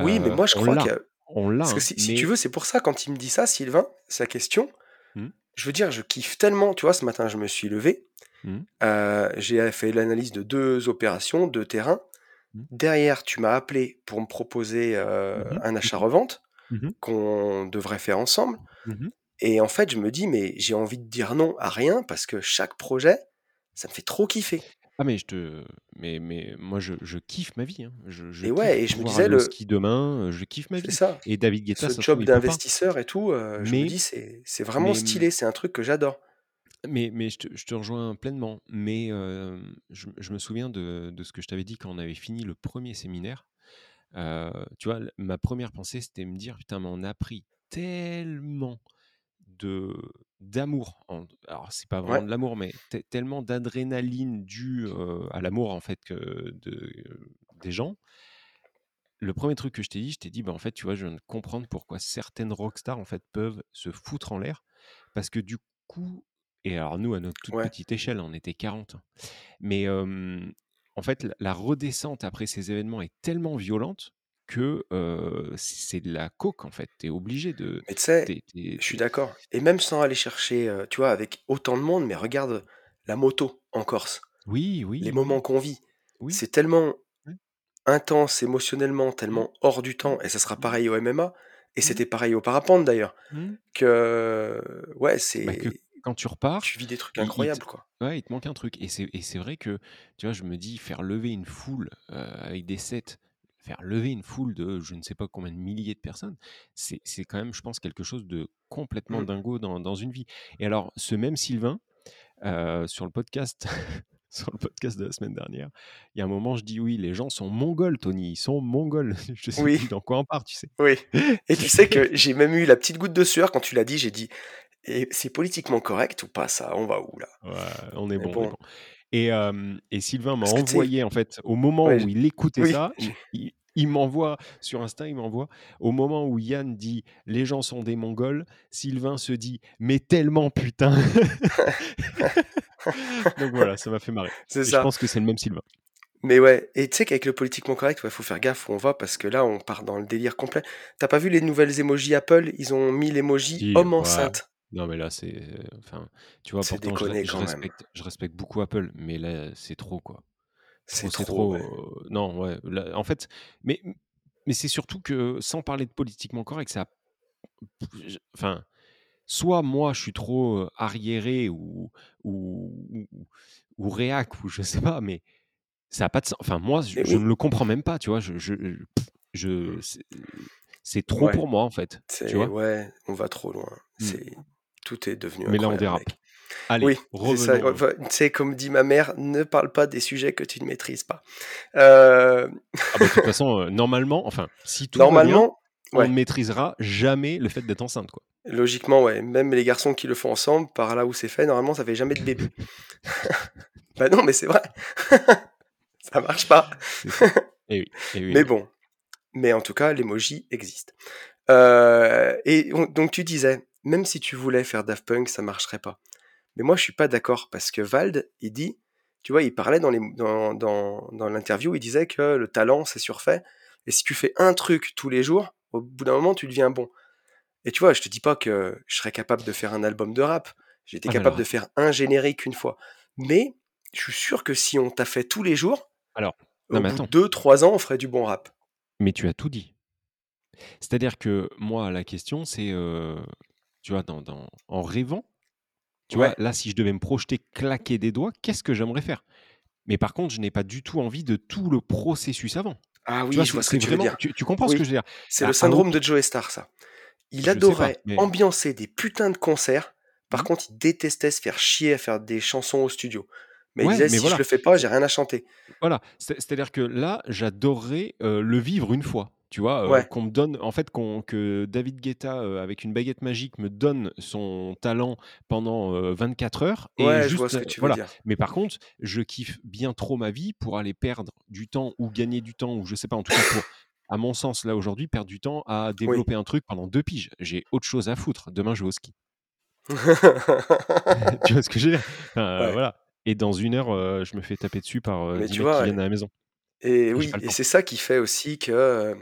Oui, mais Euh, moi, je crois que on l'a, Parce que hein, si, si tu veux, c'est pour ça, quand il me dit ça, Sylvain, sa question, Hmm, je veux dire, je kiffe tellement. Tu vois, ce matin, je me suis levé, hmm, euh, j'ai fait l'analyse de deux opérations, deux terrains. hmm, Derrière, tu m'as appelé pour me proposer euh, un achat-revente qu'on devrait faire ensemble. Et en fait, je me dis, mais j'ai envie de dire non à rien parce que chaque projet, ça me fait trop kiffer. Ah mais je te, mais mais moi je, je kiffe ma vie. hein. Je, je Et ouais, et je me pouvoir disais, aller au le, ski demain. euh, Je kiffe ma c'est vie. ça, Et David Guetta, ce ça se trouve, job il peut pas. d'investisseur et tout, euh, je me Mais dis, c'est c'est vraiment mais stylé, c'est un truc que j'adore. Mais, mais je, te, je te rejoins pleinement. Mais euh, je, je me souviens de, de ce que je t'avais dit quand on avait fini le premier séminaire. Euh, tu vois, l- ma première pensée, c'était me dire, putain, mais on a appris tellement de d'amour. Alors, c'est pas vraiment Ouais, de l'amour, mais te- tellement d'adrénaline due euh, à l'amour, en fait, que de, des gens. Le premier truc que je t'ai dit, je t'ai dit, bah, en fait, tu vois, je viens de comprendre pourquoi certaines rockstars, en fait, peuvent se foutre en l'air. Parce que du coup, et alors nous, à notre toute ouais. petite échelle, on était 40. hein. Mais euh, en fait, la, la redescente après ces événements est tellement violente que euh, c'est de la coke, en fait. T'es obligé de... Mais tu sais, t'es- t'es- je suis d'accord. Et même sans aller chercher, euh, tu vois, avec autant de monde, mais regarde la moto en Corse, Oui, les oui, oui, moments qu'on vit. Oui. C'est tellement oui, intense émotionnellement, mm, tellement hors du mm, temps, et ça sera mm, pareil au MMA, et mm, c'était pareil au parapente d'ailleurs, mm. que ouais, Bah, que c'est quand tu repars, tu vis des trucs il, il te, incroyables quoi. ouais, il te manque un truc. Et c'est et c'est vrai que, tu vois, je me dis, faire lever une foule euh, avec des sets, faire lever une foule de je ne sais pas combien de milliers de personnes, c'est quand même, je pense, quelque chose de complètement Mm. dingo dans, dans une vie. Et alors, ce même Sylvain, euh, sur le podcast. <laughs> Sur le podcast de la semaine dernière, il y a un moment, je dis oui, les gens sont mongols, Tony, ils sont mongols. <laughs> Je sais Oui, plus dans quoi on part, tu sais. oui. <laughs> Et tu sais que j'ai même eu la petite goutte de sueur quand tu l'as dit, j'ai dit Et c'est politiquement correct ou pas ça? On va où là? Ouais, on est Mais bon, on est bon, bon. Et, Sylvain m'a envoyé en fait, au moment ouais, où il écoutait oui, ça, il m'envoie sur Insta, il m'envoie au moment où Yann dit: «Les gens sont des Mongols», Sylvain se dit: «Mais tellement putain!» <laughs> Donc voilà, ça m'a fait marrer c'est je pense que c'est le même Sylvain. Mais ouais, et tu sais qu'avec le politiquement correct, il faut faire gaffe où on va parce que là, on part dans le délire complet. T'as pas vu les nouvelles emojis Apple? Ils ont mis l'emoji Si, homme ouais. enceinte. Non mais là c'est, enfin, tu vois? Pourtant je re déconné je quand même. respecte je respecte beaucoup Apple, mais là c'est trop quoi. C'est Trop, ouais. heu, non, ouais, là en fait, mais mais c'est surtout que sans parler de politiquement correct, ça enfin, soit moi je suis trop, arriéré ou ou ou ou réac ou je sais pas, mais ça a pas de sens. Enfin moi je ne le comprends même pas, tu vois? Je je je Mm. c'est trop Ouais, pour moi en fait, tu vois? ouais, on va trop loin. Mmh. C'est tout est devenu Mais là on dérape. mec. Allez, Oui, c'est comme dit ma mère, ne parle pas des sujets que tu ne maîtrises pas. Euh, Ah bah de toute façon, heu, normalement, enfin, si tout va bien, Normalement, on ne maîtrisera jamais le fait d'être enceinte, quoi. Logiquement, ouais. Même les garçons qui le font ensemble, par là où c'est fait, normalement, ça fait jamais de bébé. <laughs> bah non, mais c'est vrai. <laughs> ça marche pas. Ça. Eh oui, eh oui, eh Mais oui. bon. Mais en tout cas, l'emoji existe. Euh, et on- donc tu disais, même si tu voulais faire Daft Punk, ça marcherait pas. Mais moi, je suis pas d'accord parce que Vald, il dit, tu vois, il parlait dans les- dans, dans, dans l'interview, il disait que le talent, c'est surfait. Et si tu fais un truc tous les jours, au bout d'un moment, tu deviens bon. Et tu vois, je te dis pas que je serais capable de faire un album de rap. J'étais Ah mais capable alors de faire un générique une fois. Mais je suis sûr que si on t'a fait tous les jours, alors, non au mais bout de attends, 2-3 ans, on ferait du bon rap. mais tu as tout dit. C'est-à-dire que moi, la question, c'est, heu, tu vois, dans dans en rêvant, tu vois, là, si je devais me projeter, claquer des doigts, qu'est-ce que j'aimerais faire? Mais par contre, je n'ai pas du tout envie de tout le processus avant. Ah Tu oui, vois, je vois ce que tu veux dire. tu tu comprends ce que je veux dire? c'est À le syndrome de Joe Star, ça. Il je pas, adorait mais ambiancer des putains de concerts. Par mmh, contre, il détestait se faire chier à faire des chansons au studio. Mais il disait, mais si je voilà. le fais pas, j'ai rien à chanter. Voilà, c'est c'est-à-dire que là, j'adorerais, le vivre une fois, tu vois? Ouais, qu'on me donne en fait, qu'on que David Guetta, heu, avec une baguette magique, me donne son talent pendant, heu, 24 heures et ouais, je vois juste, ce que tu veux voilà. dire. Mais par contre, je kiffe bien trop ma vie pour aller perdre du temps ou gagner du temps ou je sais pas, en tout cas pour, à mon sens, là, aujourd'hui, perdre du temps à Oui. développer un truc pendant 2 piges. J'ai autre chose à foutre. Demain, je vais au ski. <laughs> <laughs> Tu vois ce que? Enfin, ouais. voilà et dans 1 heure, heu, je me fais taper dessus par, heu, Mais 10 tu mecs qui viennent à la maison Et oui, et c'est ça qui fait aussi que.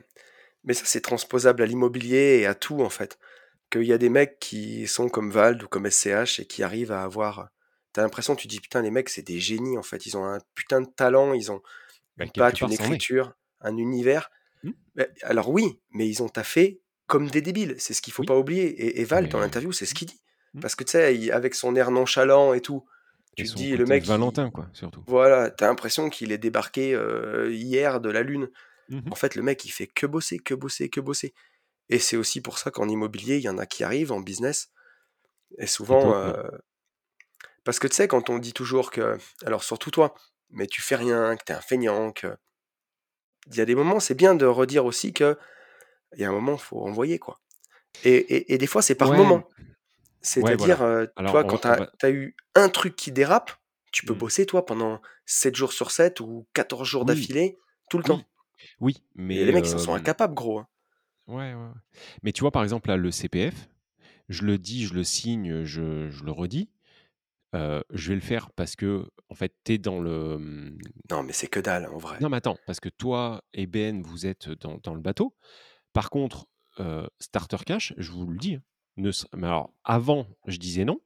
Mais ça, c'est transposable à l'immobilier et à tout, en fait. Qu'il y a des mecs qui sont comme Vald ou comme SCH et qui arrivent à avoir. T'as l'impression, tu dis, putain, les mecs, c'est des génies, en fait. Ils ont un putain de talent, ils ont Bah, une patte, une écriture, un univers. Mmh. Mais- alors oui, mais ils ont taffé comme des débiles. C'est ce qu'il faut Oui. pas oublier. Et, et Vald, dans l'interview, c'est ce qu'il dit. mmh Parce que tu sais, avec son air nonchalant et tout, tu te dis, le mec, il, Valentin quoi, surtout. voilà, t'as l'impression qu'il est débarqué euh, hier de la Lune. Mmh En fait, le mec, il fait que bosser, que bosser, que bosser. Et c'est aussi pour ça qu'en immobilier, il y en a qui arrivent en business. Et souvent, euh, parce que tu sais, quand on dit toujours que, alors surtout toi, mais tu fais rien, que t'es un feignant, que il y a des moments, c'est bien de redire aussi que il y a un moment, faut envoyer quoi. Et, et, et des fois, c'est par Ouais, moment. Ouais C'est-à-dire, voilà. euh, toi, quand va as eu un truc qui dérape, tu peux mmh. bosser toi pendant 7 jours sur 7 ou 14 jours Oui, d'affilée, tout le temps. oui, Et mais les mecs, ils sont incapables, gros. hein. ouais, ouais, ouais. Mais tu vois, par exemple, là, le CPF, je le dis, je le signe, je je le redis, je vais le faire parce que en fait, tu es dans le, mmh Non, mais c'est que dalle, en vrai. non, mais attends, parce que toi et Ben, vous êtes dans dans le bateau. Par contre, Starter Cash, je vous le dis, hein, ne mais alors avant, je disais non.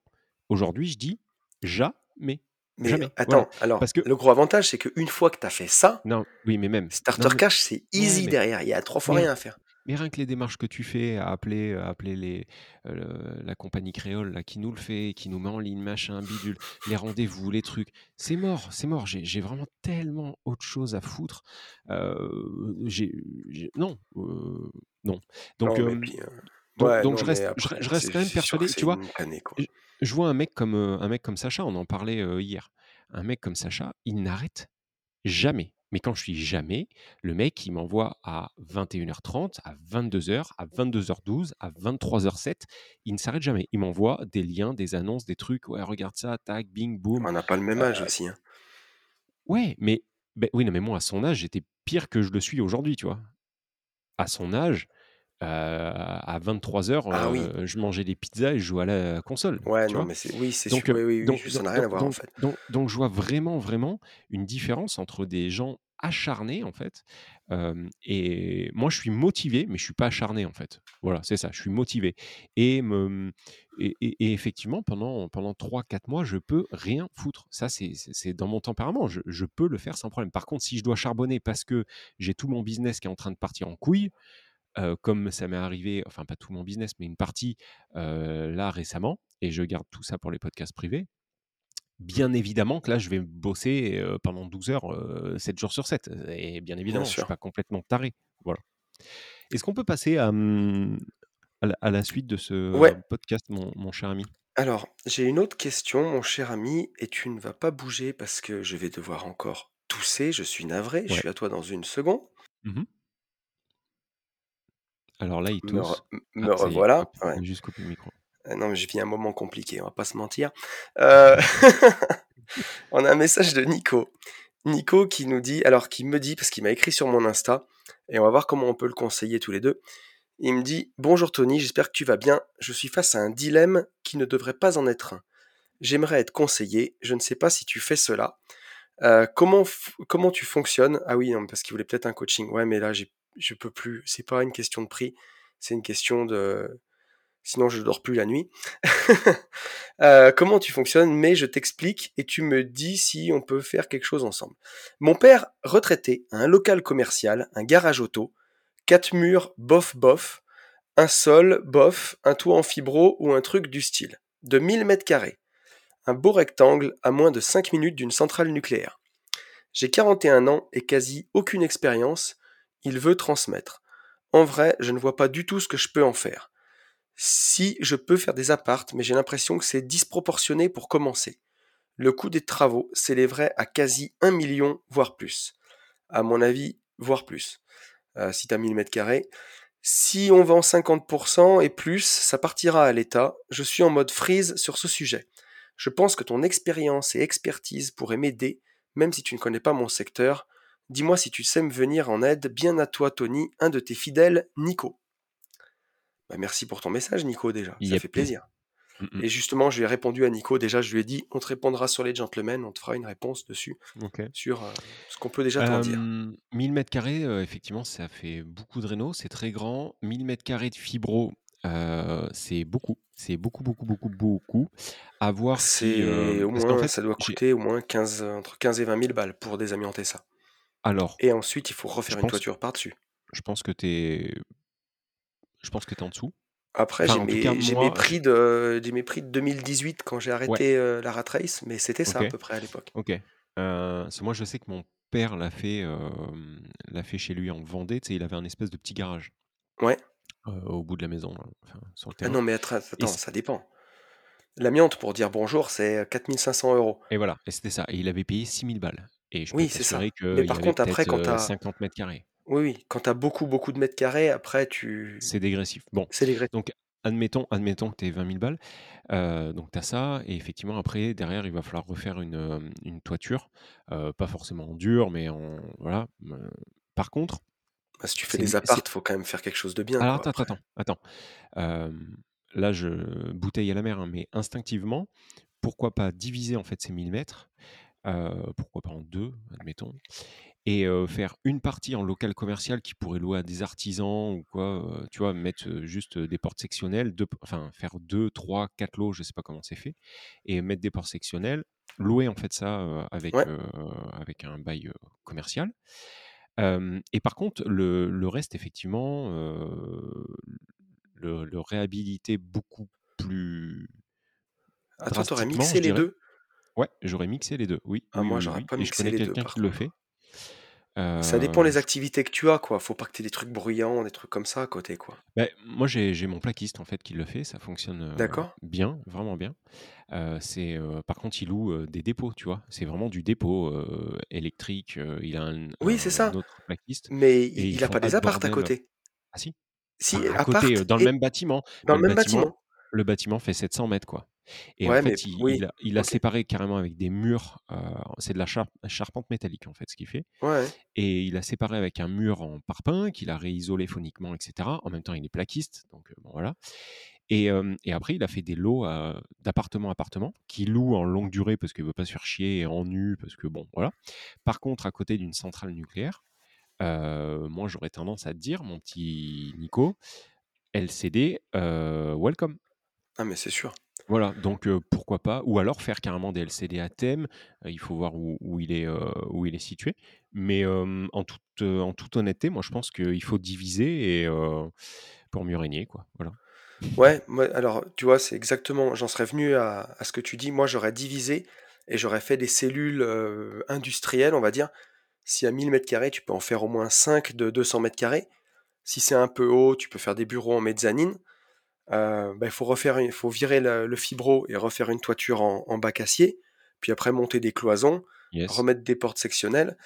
Aujourd'hui, je dis jamais. Mais Jamais. Voilà. attends, alors, Parce que le gros avantage, c'est qu'une fois que tu as fait ça, non, oui, mais même. Starter mais Cash, c'est easy mais derrière. Il y a trois fois mais rien à faire. mais rien que les démarches que tu fais à appeler, à appeler les, heu, la compagnie créole là, qui nous le fait, qui nous met en ligne, machin, bidule, les rendez-vous, les trucs, c'est mort, c'est mort. J'ai vraiment tellement autre chose à foutre. J'ai non, heu, non. Donc Non, puis, euh, donc ouais, donc non, je reste je après, je reste quand même persuadé, tu vois? Je je vois un mec comme, heu, un mec comme Sacha, on en parlait, heu, hier. Un mec comme Sacha, il n'arrête jamais. Mais quand je suis jamais, le mec, il m'envoie à 21h30, à 22h, à 22h12, à 23h07. Il ne s'arrête jamais. Il m'envoie des liens, des annonces, des trucs. Ouais, regarde ça, tac, bing, boum. On n'a pas le même âge aussi. Hein. Ouais, mais ben oui, non, mais moi, à son âge, j'étais pire que je le suis aujourd'hui, tu vois. À son âge, à 23h, Ah oui. je mangeais des pizzas et je jouais à la console. Ouais, tu non, vois mais c'est oui, c'est donc, sûr. Oui, oui, oui, donc, ça n'a donc, rien à voir en donc, fait. donc, donc, je vois vraiment, vraiment une différence entre des gens acharnés, en fait. euh, et moi, je suis motivé, mais je suis pas acharné, en fait. Voilà, c'est ça, je suis motivé. Et, me, et, et- et effectivement, pendant, pendant 3-4 mois, je peux rien foutre. Ça, c'est dans mon tempérament. Je, je peux le faire sans problème. Par contre, si je dois charbonner parce que j'ai tout mon business qui est en train de partir en couille, euh, comme ça m'est arrivé, enfin pas tout mon business, mais une partie euh, là récemment, et je garde tout ça pour les podcasts privés, bien évidemment que là, je vais bosser euh, pendant 12 heures, euh, 7 jours sur 7. Et bien évidemment, je ne suis pas complètement taré. Voilà. Est-ce qu'on peut passer à, à, la, à la suite de ce Ouais. podcast, mon, mon cher ami? Alors, j'ai une autre question, mon cher ami, et tu ne vas pas bouger parce que je vais devoir encore tousser. Je suis navré. Je suis à toi dans une seconde. Mhm. Alors là, il Me, tousse. re- Ah, me y est, revoilà. Ouais. juste coupé le micro. Euh, Non, mais je vis un moment compliqué, on va pas se mentir. <laughs> Euh, <laughs> on a un message de Nico. Nico qui nous dit, alors qui me dit, parce qu'il m'a écrit sur mon Insta, et on va voir comment on peut le conseiller tous les deux. Il me dit Bonjour Tony, j'espère que tu vas bien. Je suis face à un dilemme qui ne devrait pas en être un. J'aimerais être conseillé, je ne sais pas si tu fais cela. Euh, comment, comment tu fonctionnes? Ah oui, non, parce qu'il voulait peut-être un coaching. Ouais, mais là, j'ai- je peux plus. C'est pas une question de prix, c'est une question de. Sinon, je dors plus la nuit. <laughs> Euh, comment tu fonctionnes Mais je t'explique et tu me dis si on peut faire quelque chose ensemble. Mon père, retraité, a un local commercial, un garage auto, quatre murs bof bof, un sol bof, un toit en fibro ou un truc du style. De 1000 mètres carrés. Un beau rectangle à moins de 5 minutes d'une centrale nucléaire. J'ai 41 ans et quasi aucune expérience. Il veut transmettre. En vrai, je ne vois pas du tout ce que je peux en faire. Si je peux faire des appartes, mais j'ai l'impression que c'est disproportionné pour commencer. Le coût des travaux s'élèverait à quasi 1 million, voire plus. À mon avis, voire plus. Euh, si t'as 1000 mètres carrés. Si on vend 50% et plus, ça partira à l'État. Je suis en mode freeze sur ce sujet. Je pense que ton expérience et expertise pourraient m'aider, même si tu ne connais pas mon secteur. Dis-moi si tu sais me venir en aide. Bien à toi, Tony, un de tes fidèles, Nico. Bah, merci pour ton message, Nico, déjà. Ça fait plaisir. Mm, mm. Et justement, je lui ai répondu à Nico. Déjà, je lui ai dit on te répondra sur les gentlemen, on te fera une réponse dessus, sur euh, ce qu'on peut déjà t'en dire. Euh, 1000 mètres carrés, euh, effectivement, ça fait beaucoup de réno, c'est très grand. 1000 mètres carrés de fibro, euh, c'est beaucoup, c'est beaucoup, beaucoup, beaucoup, beaucoup. À voir si. euh, au moins, fait, ça doit coûter au moins 15, entre 15 et 20 000 balles pour désamianter ça. Alors, Et ensuite, il faut refaire une pense- toiture par-dessus. je pense que t'es, je pense que t'es en dessous. Après, Enfin, j'ai mes, moi, prix de, j'ai prix de 2018 quand j'ai arrêté euh, la rat race, mais c'était ça à peu près à l'époque. Ok. Euh, moi, je sais que mon père l'a fait, euh, l'a fait chez lui en Vendée. Tu sais, il avait un espèce de petit garage Ouais. euh, au bout de la maison, là, enfin, sur le Ah non, mais attends, ça dépend. L'amiante, pour dire bonjour, c'est 4500 euros. Et voilà, et c'était ça. Et il avait payé 6000 balles. Et je peux Oui, c'est ça. t'assurer Mais qu'il y par avait contre, après, peut-être quand euh, t'as- 50 mètres carrés. Oui, oui, quand t'as beaucoup, beaucoup de mètres carrés, après, tu. C'est dégressif. Bon, C'est les donc admettons, admettons que tu aies 20 000 balles. Euh, donc tu as ça. Et effectivement, après, derrière, il va falloir refaire une, euh, une toiture. Euh, pas forcément en dur, mais en. Voilà. Euh, Par contre, Bah, si tu fais c'est- des c'est- appartes, faut quand même faire quelque chose de bien. Alors quoi, attends, après. attends, attends. Euh, là, je bouteille à la mer, hein, mais instinctivement, pourquoi pas diviser en fait ces 1000 mètres euh, Pourquoi pas en deux, admettons et euh, faire une partie en local commercial qui pourrait louer à des artisans ou quoi, euh, tu vois, mettre juste des portes sectionnelles, deux, enfin faire deux, trois, quatre lots, je sais pas comment c'est fait, et mettre des portes sectionnelles, louer en fait ça avec, Ouais. avec un bail commercial. Et par contre, le, le reste, effectivement, le, le réhabiliter beaucoup plus Attends, t'aurais drastiquement, mixé les deux? Ouais, j'aurais mixé les deux, oui. Ah, oui, moi, oui, j'aurais oui. pas je mixé connais les deux, quelqu'un par qui le fait. Ça dépend Euh, les activités que tu as, quoi. Faut pas que tu des trucs bruyants, des trucs comme ça à côté, quoi. Ben, moi, j'ai mon plaquiste en fait qui le fait, ça fonctionne euh, bien, vraiment bien. Euh, c'est euh, par contre, il loue euh, des dépôts, tu vois. C'est vraiment du dépôt euh, électrique. euh, il a un, Oui, c'est ça, autre plaquiste mais il a font pas des de apparts à côté? Ah si, enfin Si, à côté, appart euh, dans le et même bâtiment, dans le le même bâtiment, bâtiment? le bâtiment fait 700 mètres quoi. Et en Ouais, fait, il, a, il a OK. séparé carrément avec des murs. euh, c'est de la char- charpente métallique en fait, ce qu'il fait. Ouais. Et il a séparé avec un mur en parpaing qu'il a réisolé phoniquement, etc. En même temps, il est plaquiste, donc bon voilà. Et, euh, et après, il a fait des lots euh, d'appartement à appartement qu'il loue en longue durée parce qu'il veut pas se faire chier et en nu parce que bon voilà. Par contre, à côté d'une centrale nucléaire, euh, moi j'aurais tendance à te dire, mon petit Nico, LCD, welcome. Ah, mais c'est sûr. Voilà, donc pourquoi pas, ou alors faire carrément des LCD à thème, il faut voir où, il, est, où il est situé. Mais en, toute, en toute honnêteté, moi je pense qu'il faut diviser pour mieux régner, quoi. Voilà. Ouais, alors, tu vois, c'est exactement, j'en serais venu à, ce que tu dis. Moi, j'aurais divisé et j'aurais fait des cellules industrielles, on va dire. Si à 1000 mètres carrés, tu peux en faire au moins 5 de 200 mètres carrés. Si c'est un peu haut, tu peux faire des bureaux en mezzanine. Euh, bah, il faut refaire, il faut virer le, le fibro et refaire une toiture en, en bac acier. Puis après, monter des cloisons, Yes. remettre des portes sectionnelles.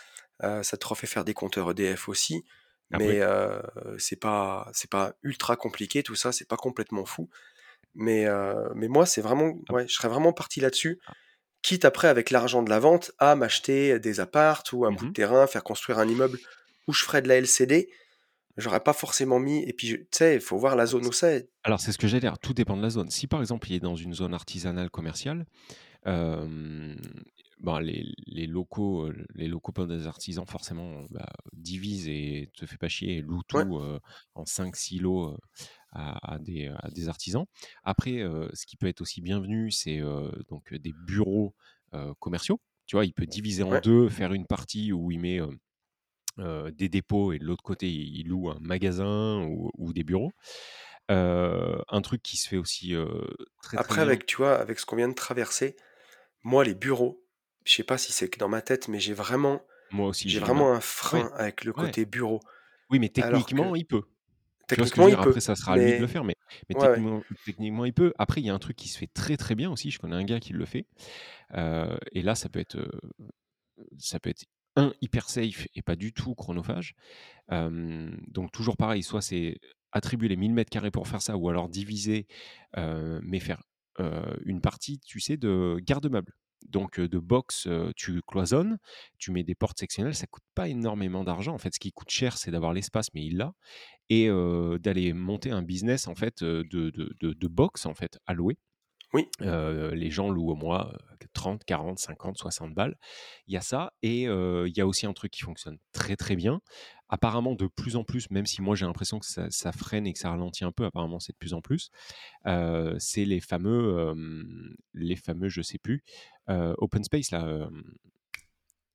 Euh, ça te refait faire des compteurs EDF aussi. Après, Mais euh, c'est pas, c'est pas ultra compliqué tout ça, c'est pas complètement fou. Mais, euh, mais moi, c'est vraiment, ouais, je serais vraiment parti là-dessus. Quitte après, avec l'argent de la vente, à m'acheter des appartes ou un bout de terrain, faire construire un immeuble où je ferais de la LCD. J'aurais pas forcément mis. Et puis, tu sais, il faut voir la zone où c'est. Alors, c'est ce que j'allais dire, tout dépend de la zone. Si par exemple il est dans une zone artisanale commerciale, euh, bon, les, les locaux, euh, les locaux des artisans, forcément, bah, divisent et te fait pas chier et loue Ouais, tout euh, en 5 silos à, à des, à des artisans. Après, euh, ce qui peut être aussi bienvenu, c'est donc des bureaux commerciaux. Tu vois, il peut diviser en ouais. deux, faire une partie où il met euh, des dépôts et de l'autre côté, il il loue un magasin ou, ou des bureaux. Euh, un truc qui se fait aussi euh, très très Après, bien. avec, tu vois, avec ce qu'on vient de traverser, moi, les bureaux, je sais pas si c'est que dans ma tête, mais j'ai vraiment, Moi aussi, j'ai vraiment un Ouais, frein avec le ouais. côté bureau. Oui, mais techniquement, que il peut. Techniquement, il dire? Après, peut. ça sera à lui de le faire, mais, mais ouais, ouais. techniquement, il peut. Après, il y a un truc qui se fait très très bien aussi. Je connais un gars qui le fait. Euh, et là, ça peut être, ça peut être un hyper safe et pas du tout chronophage. Donc toujours pareil, soit c'est attribuer les 1000 mètres carrés pour faire ça, ou alors diviser, mais faire une partie, tu sais, de garde-meuble. Donc de box, tu cloisonnes, tu mets des portes sectionnelles, ça coûte pas énormément d'argent. En fait, ce qui coûte cher, c'est d'avoir l'espace, mais il l'a, et d'aller monter un business en fait de, de, de, de box en fait à louer. Oui, les gens louent au euh, 30, 40, 50, 60 balles. Il y a ça. Et il y a aussi un truc qui fonctionne très très bien. Apparemment, de plus en plus, même si moi j'ai l'impression que ça, freine et que ça ralentit un peu, apparemment c'est de plus en plus, c'est les fameux, les fameux, je sais plus, open space là.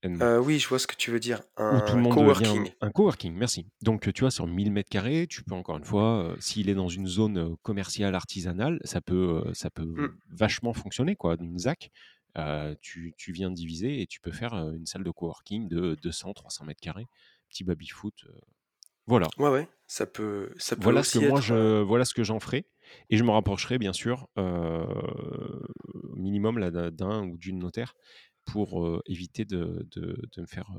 Euh, euh, oui, je vois ce que tu veux dire. Un coworking. un coworking, merci. Donc, tu vois, sur 1000 mètres carrés, tu peux encore une fois, euh, s'il est dans une zone euh, commerciale artisanale, ça peut, euh, ça peut Hmm. vachement fonctionner, quoi. Une ZAC, euh, tu, tu viens diviser et tu peux faire euh, une salle de coworking de 200, 300 mètres carrés, petit baby-foot. euh, voilà. Ouais, ouais, ça peut, ça peut Voilà ce que moi, euh, je, voilà ce que j'en ferai. Et je me rapprocherai, bien sûr, euh, minimum d'un- d'un ou d'une notaire pour éviter de, de, de me faire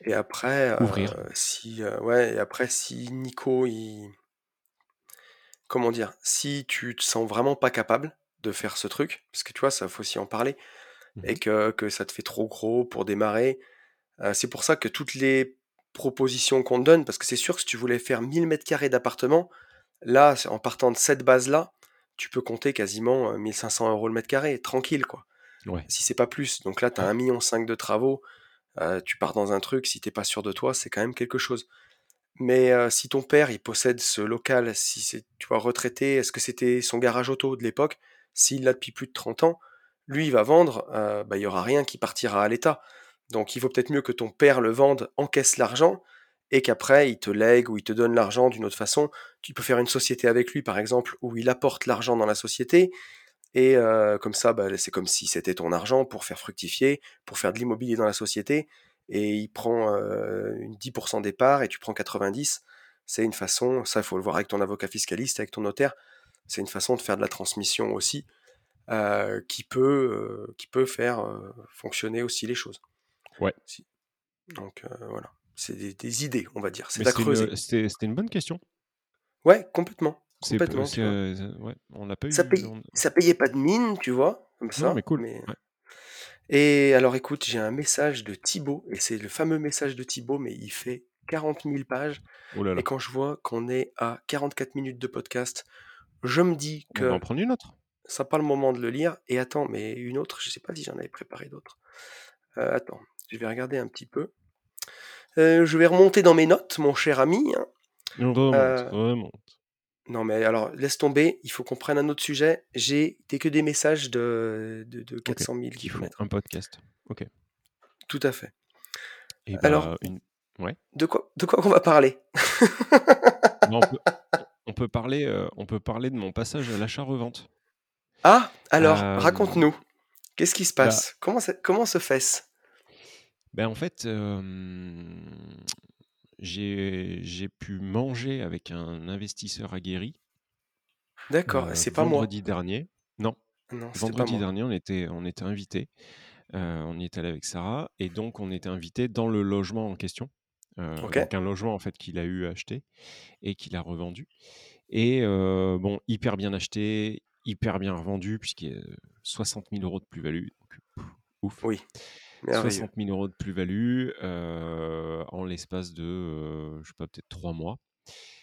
Et après, ouvrir. si, ouais, et après, si Nico, il, comment dire, si tu te sens vraiment pas capable de faire ce truc, parce que tu vois, ça faut aussi en parler, et Mhm. que, que ça te fait trop gros pour démarrer, c'est pour ça que toutes les propositions qu'on te donne, parce que c'est sûr que si tu voulais faire 1000 mètres carrés d'appartement, là, en partant de cette base-là, tu peux compter quasiment euh, 1500 euros le mètre carré, tranquille, quoi. Ouais. Si c'est pas plus. Donc là, tu as Ouais. 1,5 million de travaux, euh, tu pars dans un truc, si t'es pas sûr de toi, c'est quand même quelque chose. Mais euh, si ton père, il possède ce local, si c'est, tu vois, retraité, est-ce que c'était son garage auto de l'époque? S'il l'a depuis plus de 30 ans, lui, il va vendre, euh, bah, il y aura rien qui partira à l'État. Donc il vaut peut-être mieux que ton père le vende, encaisse l'argent, et qu'après, il te lègue ou il te donne l'argent d'une autre façon. Tu peux faire une société avec lui, par exemple, où il apporte l'argent dans la société, et euh, comme ça, bah, c'est comme si c'était ton argent pour faire fructifier, pour faire de l'immobilier dans la société, et il prend euh, une 10% des parts et tu prends 90, c'est une façon, ça il faut le voir avec ton avocat fiscaliste, avec ton notaire, c'est une façon de faire de la transmission aussi euh, qui, peut, qui peut faire fonctionner aussi les choses. Ouais. Si. Donc voilà, c'est des, des idées, on va dire, c'est à creuser. c'était une bonne question. Ouais, complètement. C'est Complètement, tu vois. euh, ouais, on n'a pas Ça, eu. paye, on- ça payait pas de mine, tu vois, comme ça. Mais cool. mais- ouais. Et alors écoute, j'ai un message de Thibaut, et c'est le fameux message de Thibaut, mais il fait 40 000 pages. Oh là là. Et quand je vois qu'on est à 44 minutes de podcast, je me dis On va en prendre une autre. ça pas le moment de le lire. Et attends, mais une autre, je sais pas si j'en avais préparé d'autres. Euh, attends, je vais regarder un petit peu. Euh, je vais remonter dans mes notes, mon cher ami. hein. On remonte, Euh, remonte. Non, mais alors, laisse tomber, il faut qu'on prenne un autre sujet. J'ai que des messages de, de, de 400 000 Qui font kilomètres. un podcast. Ok. Tout à fait. Et bah, Alors- une... ouais. De quoi, de quoi qu'on va parler? Non, on, peut, on peut parler, euh, on peut parler de mon passage à l'achat-revente. Ah, alors, Euh, raconte-nous. Qu'est-ce qui se bah- passe? Comment, ça- comment se fait-ce? Ben en fait, euh, j'ai j'ai pu manger avec un investisseur aguerri D'accord, euh, c'est pas moi. vendredi dernier. Non, Non, pas vendredi moi. dernier, on était, on était invités. Euh, on y est allé avec Sarah et donc on était invités dans le logement en question. Euh. Donc un logement en fait qu'il a eu acheté et qu'il a revendu. Et euh, bon, hyper bien acheté, hyper bien revendu puisqu'il y a 60 000 euros de plus-value. Ouf. Oui, merveilleux. 60 000 euros de plus-value en l'espace de, je sais pas, peut-être trois mois.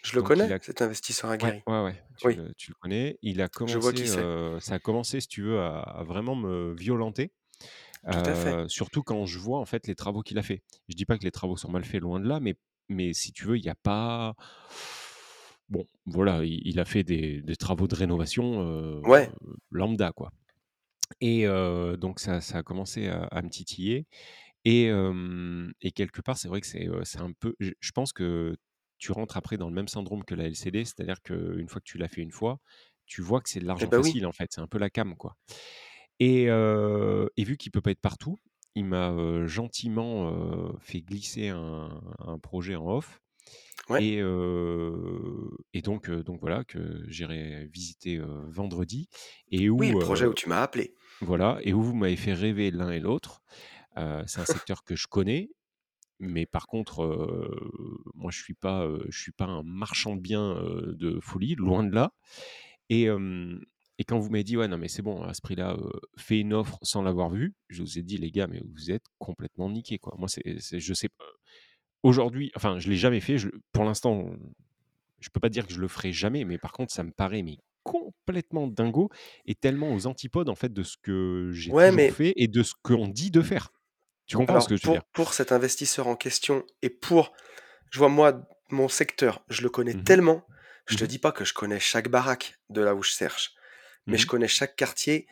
Je le Donc, connais, a- cet investisseur aguerri. Ouais, ouais, ouais, tu, Oui. le, tu le connais. Il a Je vois qui commencé, euh, ça a commencé, si tu veux, à, à vraiment me violenter. Tout à fait. Euh, surtout quand je vois en fait les travaux qu'il a fait. Je dis pas que les travaux sont mal faits, loin de là, mais, mais si tu veux, il n'y a pas. Bon, voilà, il, il a fait des, des travaux de rénovation euh, Ouais. lambda, quoi. Et euh, donc ça, ça a commencé à, à me titiller. Et, euh, et quelque part, c'est vrai que c'est un peu. Je, je pense que tu rentres après dans le même syndrome que la LCD, c'est-à-dire qu'une fois que tu l'as fait une fois, tu vois que c'est de l'argent bah oui. facile en fait. C'est un peu la cam, quoi. Et, euh, et vu qu'il peut pas être partout, il m'a euh, gentiment euh, fait glisser un, un projet en off. Ouais. Et, et donc, donc voilà, que j'irai visiter vendredi. Et où, Oui, le projet où tu m'as appelé. voilà, et où vous m'avez fait rêver l'un et l'autre. C'est un secteur que je connais, mais par contre, euh, moi, je suis pas, euh, je suis pas un marchand de biens euh, de folie, loin de là. Et, et quand vous m'avez dit, ouais, non, mais c'est bon, à ce prix-là, fais une offre sans l'avoir vue, je vous ai dit, les gars, mais vous êtes complètement niqués, quoi. Moi, c'est, c'est- je sais pas. Aujourd'hui, enfin, je l'ai jamais fait. je- pour l'instant, je peux pas dire que je le ferai jamais, mais par contre, ça me paraît mais complètement dingo et tellement aux antipodes en fait de ce que j'ai Ouais, toujours mais fait et de ce qu'on dit de faire. Tu comprends alors ce que je veux pour, dire? pour cet investisseur en question et pour, je vois moi, mon secteur, je le connais Mhm. tellement, je te Mhm. dis pas que je connais chaque baraque de là où je cherche, mais je connais chaque quartier.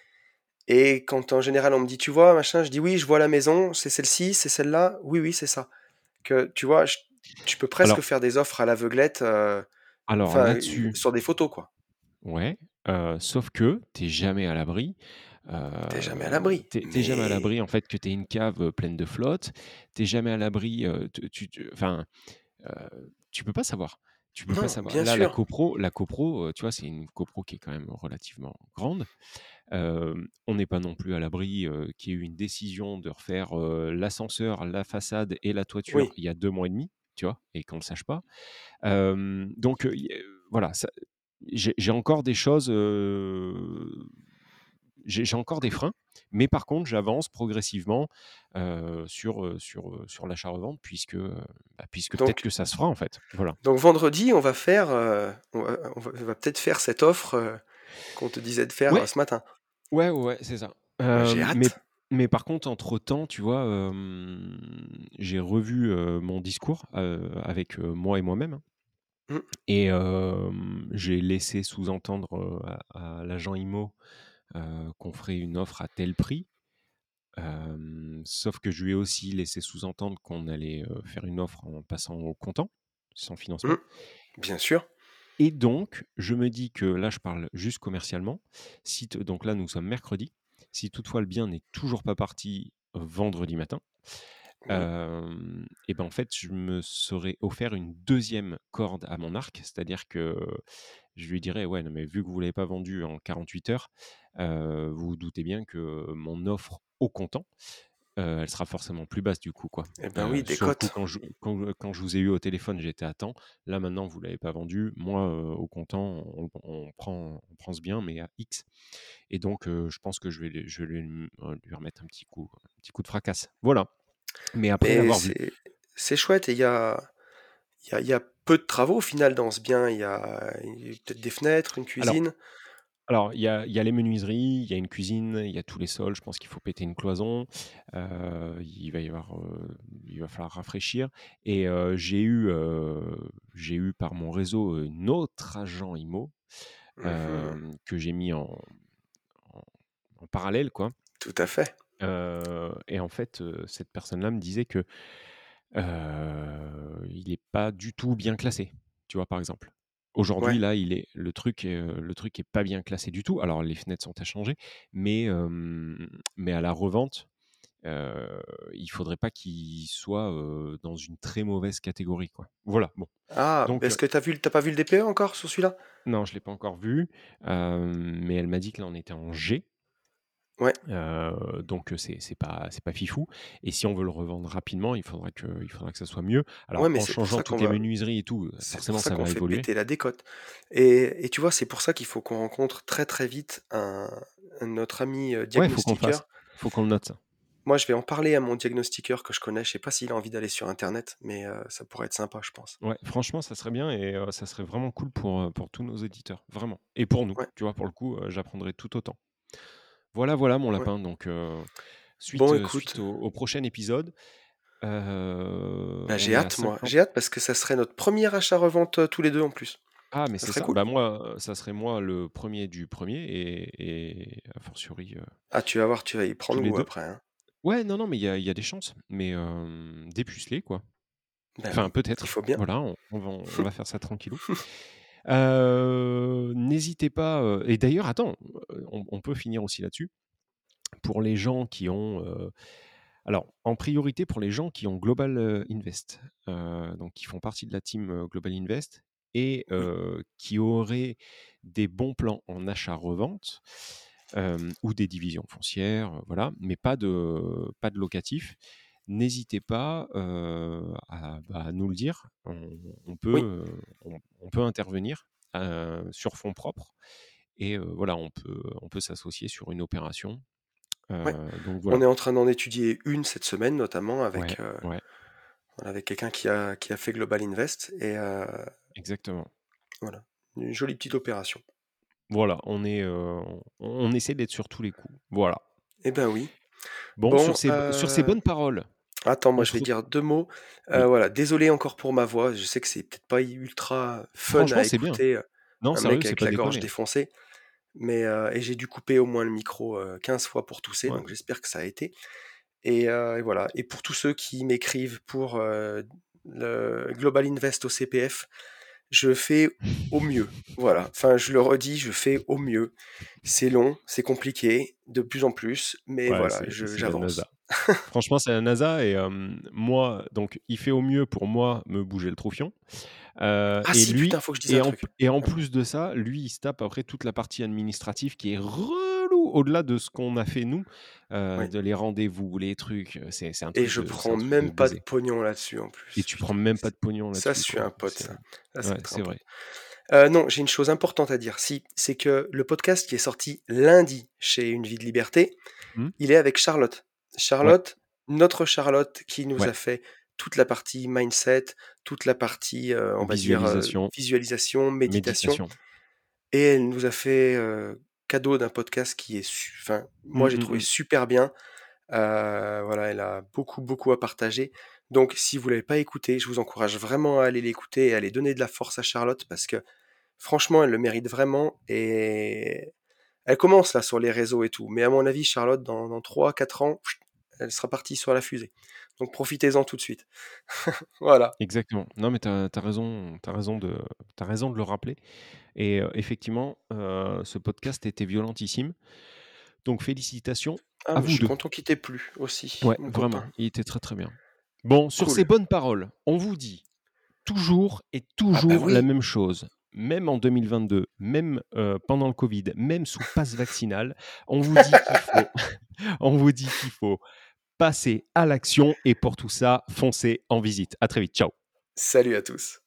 Et quand en général on me dit, tu vois, machin, je dis oui, je vois la maison, c'est celle-ci, c'est celle-là, oui, oui, c'est ça. Que tu vois, je- tu peux presque Alors- faire des offres à l'aveuglette, euh, sur des photos, quoi. ouais, euh, sauf que t'es jamais à l'abri. T'es jamais à euh, l'abri. T'es t'es jamais à Mais l'abri en fait que t'aies une cave euh, pleine de flotte. T'es jamais à l'abri. euh, tu, enfin, euh, tu peux pas savoir. Tu peux Non, pas savoir. Là, la copro, la copro, euh, tu vois, c'est une copro qui est quand même relativement grande. Euh, on n'est pas non plus à l'abri euh, qu'il y ait eu une décision de refaire euh, l'ascenseur, la façade et la toiture Oui. il y a deux mois et demi, tu vois, et qu'on ne le sache pas. Euh, donc euh, euh, voilà, ça- j'ai j'ai encore des choses, euh, j'ai encore des freins, mais par contre j'avance progressivement euh, sur, euh, sur, euh, sur l'achat-revente puisque, bah, puisque peut-être que ça se fera en fait. Voilà. Donc vendredi, on va faire, euh, on va, on va- peut-être faire cette offre euh, qu'on te disait de faire Ouais. ce matin. Ouais, ouais, c'est ça. Bah, j'ai hâte. mais, mais par contre, entre-temps, tu vois, j'ai revu mon discours avec moi et moi-même. Mm. Et j'ai laissé sous-entendre à, à l'agent IMO qu'on ferait une offre à tel prix. Euh, sauf que je lui ai aussi laissé sous-entendre qu'on allait euh, faire une offre en passant au comptant, sans financement. Mm. Bien sûr. Et donc, je me dis que là, je parle juste commercialement. Si donc là, nous sommes mercredi. Si toutefois le bien n'est toujours pas parti vendredi matin, et ben en fait, je me serais offert une deuxième corde à mon arc, c'est-à-dire que je lui dirais ouais, non mais vu que vous l'avez pas vendu en 48 heures, vous vous doutez bien que mon offre au comptant, elle sera forcément plus basse du coup quoi. Eh ben oui, des le coup cotes. quand je quand, quand je vous ai eu au téléphone, j'étais à temps. Là maintenant vous l'avez pas vendu, moi au comptant on, on prend on prend ce bien mais à X. Et donc je pense que je vais lui- je vais lui, lui remettre un petit coup un petit coup de fracasse. Voilà. Mais après Mais l'avoir vu. c'est chouette et il y a, y a peu de travaux au final dans ce bien. Il y a, il y a peut-être des fenêtres, une cuisine. alors il y a, il y a les menuiseries, il y a une cuisine, il y a tous les sols. Je pense qu'il faut péter une cloison. euh, il va y avoir, euh, il va falloir rafraîchir. Et euh, j'ai eu, j'ai eu par mon réseau un autre agent IMO euh, que j'ai mis en, en, en parallèle, quoi. Tout à fait. Et en fait, cette personne-là me disait que il n'est pas du tout bien classé. Tu vois, par exemple. Aujourd'hui, Ouais. là, il est le truc, euh, le truc est pas bien classé du tout. Alors, les fenêtres sont à changer, mais euh, mais à la revente, euh, il faudrait pas qu'il soit euh, dans une très mauvaise catégorie, quoi. Voilà. Bon. Ah, Donc, est-ce euh, que t'as vu, t'as pas vu le DPE encore sur celui-là? Non, je l'ai pas encore vu, euh, mais elle m'a dit que là, on était en G. Ouais. Euh, donc c'est c'est pas c'est pas fifou. Et si on veut le revendre rapidement, il faudra que il faudra que ça soit mieux. Alors Ouais, mais en changeant toutes les va. menuiseries et tout, pour forcément ça ça va fait évoluer. péter la décote. Et, et tu vois, c'est pour ça qu'il faut qu'on rencontre très très vite un, un- notre ami euh, Ouais, faut qu'on le fasse. diagnostiqueur. Faut qu'on le note ça. Moi, je vais en parler à mon diagnostiqueur que je connais. Je sais pas s'il a envie d'aller sur Internet, mais euh, ça pourrait être sympa, je pense. Ouais, franchement, ça serait bien et ça serait vraiment cool pour, pour tous nos éditeurs, vraiment. Et pour nous, tu vois, pour le coup, j'apprendrai tout autant. Voilà, voilà mon ouais. lapin. Donc euh, suite Bon, écoute, suite au, au prochain épisode, euh, bah, j'ai hâte, moi. 50. J'ai hâte parce que ça serait notre premier achat-revente tous les deux en plus. Ah, mais Ça c'est serait ça. cool. Bah moi, ça serait moi le premier du premier et, et a fortiori Ah, tu vas voir, tu vas y prendre les goût deux. après. Hein. Ouais, non, non, mais il y a, il y a des chances. Mais dépucelé, quoi. Ben Enfin, oui, il peut-être. faut bien. Voilà, on, on va, on va faire ça tranquillou. <laughs> Euh, N'hésitez pas. euh, et d'ailleurs, attends, euh, on, on peut finir aussi là-dessus. Pour les gens qui ont. alors, en priorité pour les gens qui ont Global Invest, euh, donc qui font partie de la team Global Invest et euh, qui auraient des bons plans en achat-revente euh, ou des divisions foncières, voilà, mais pas de, pas de locatif. N'hésitez pas euh, à, bah, à nous le dire. On, on peut, Oui. euh, on, on peut intervenir euh, sur fonds propres et voilà, on peut, on peut s'associer sur une opération. Ouais. On est en train d'en étudier une cette semaine, notamment avec, ouais, avec quelqu'un qui a, qui a fait Global Invest. Et exactement. voilà, une jolie petite opération. Voilà, on est, on, essaie d'être sur tous les coups. Voilà. Eh ben oui. Bon, Bon, sur ces, sur ces bonnes paroles, attends, moi je vais dire deux mots. Euh, Oui. voilà, désolé encore pour ma voix. Je sais que c'est peut-être pas ultra fun à bien. écouter. euh, Non, Un sérieux, mec c'est avec la gorge défoncée. Mais, euh, et j'ai dû couper au moins le micro euh, 15 fois pour tousser, Ouais. donc j'espère que ça a été. Et, et voilà. Et pour tous ceux qui m'écrivent pour le Global Invest au CPF, je fais au mieux. Voilà. Enfin, je le redis, je fais au mieux. C'est long, c'est compliqué, de plus en plus, mais Ouais, voilà, j'avance. <laughs> Franchement, c'est la NASA et euh, moi, donc, il fait au mieux pour moi me bouger le troufion. Euh, Ah et si, lui, putain, faut que je dise et un en, truc. et en Ah bon. plus de ça, lui, il se tape après toute la partie administrative qui est relou au-delà de ce qu'on a fait nous, euh, Oui. de les rendez-vous, les trucs. C'est c'est un Et truc je de, c'est un prends même pas de pognon là-dessus en plus. Et tu prends même pas de pognon ça, je là-dessus, suis un pote, C'est ça. Là, c'est ouais, être un c'est pote. vrai. Euh, non, j'ai une chose importante à dire. Si, c'est que le podcast qui est sorti lundi chez Une Vie de Liberté, Hmm il est avec Charlotte. Ouais, Charlotte, notre Charlotte, qui nous ouais. a fait toute la partie mindset, toute la partie, euh, on va dire, euh, Visualisation, méditation. méditation. Et elle nous a fait euh, cadeau d'un podcast qui est, enfin, moi Mm, j'ai mm, trouvé mm. super bien. Euh, voilà, elle a beaucoup, beaucoup à partager. Donc, si vous l'avez pas écouté, je vous encourage vraiment à aller l'écouter et à aller donner de la force à Charlotte parce que franchement, elle le mérite vraiment et elle commence là sur les réseaux et tout. Mais à mon avis, Charlotte, dans, dans 3-4 ans, pfft, elle sera partie sur la fusée. Donc profitez-en tout de suite. <laughs> voilà. Exactement. Non, mais tu as, raison, as, raison de, as raison de le rappeler. Et euh, effectivement, euh, ce podcast était violentissime. Donc félicitations. Ah, à vous je suis content qu'il t'ait plu aussi. Ouais, vraiment. Il était très très bien. Bon, sur ces bonnes paroles, on vous dit toujours et ah, bah toujours la même chose même en 2022, même euh, pendant le Covid, même sous passe vaccinale, on vous dit qu'il faut, <laughs> on vous dit qu'il faut passez à l'action et pour tout ça, foncez en visite. À très vite. Ciao. Salut à tous.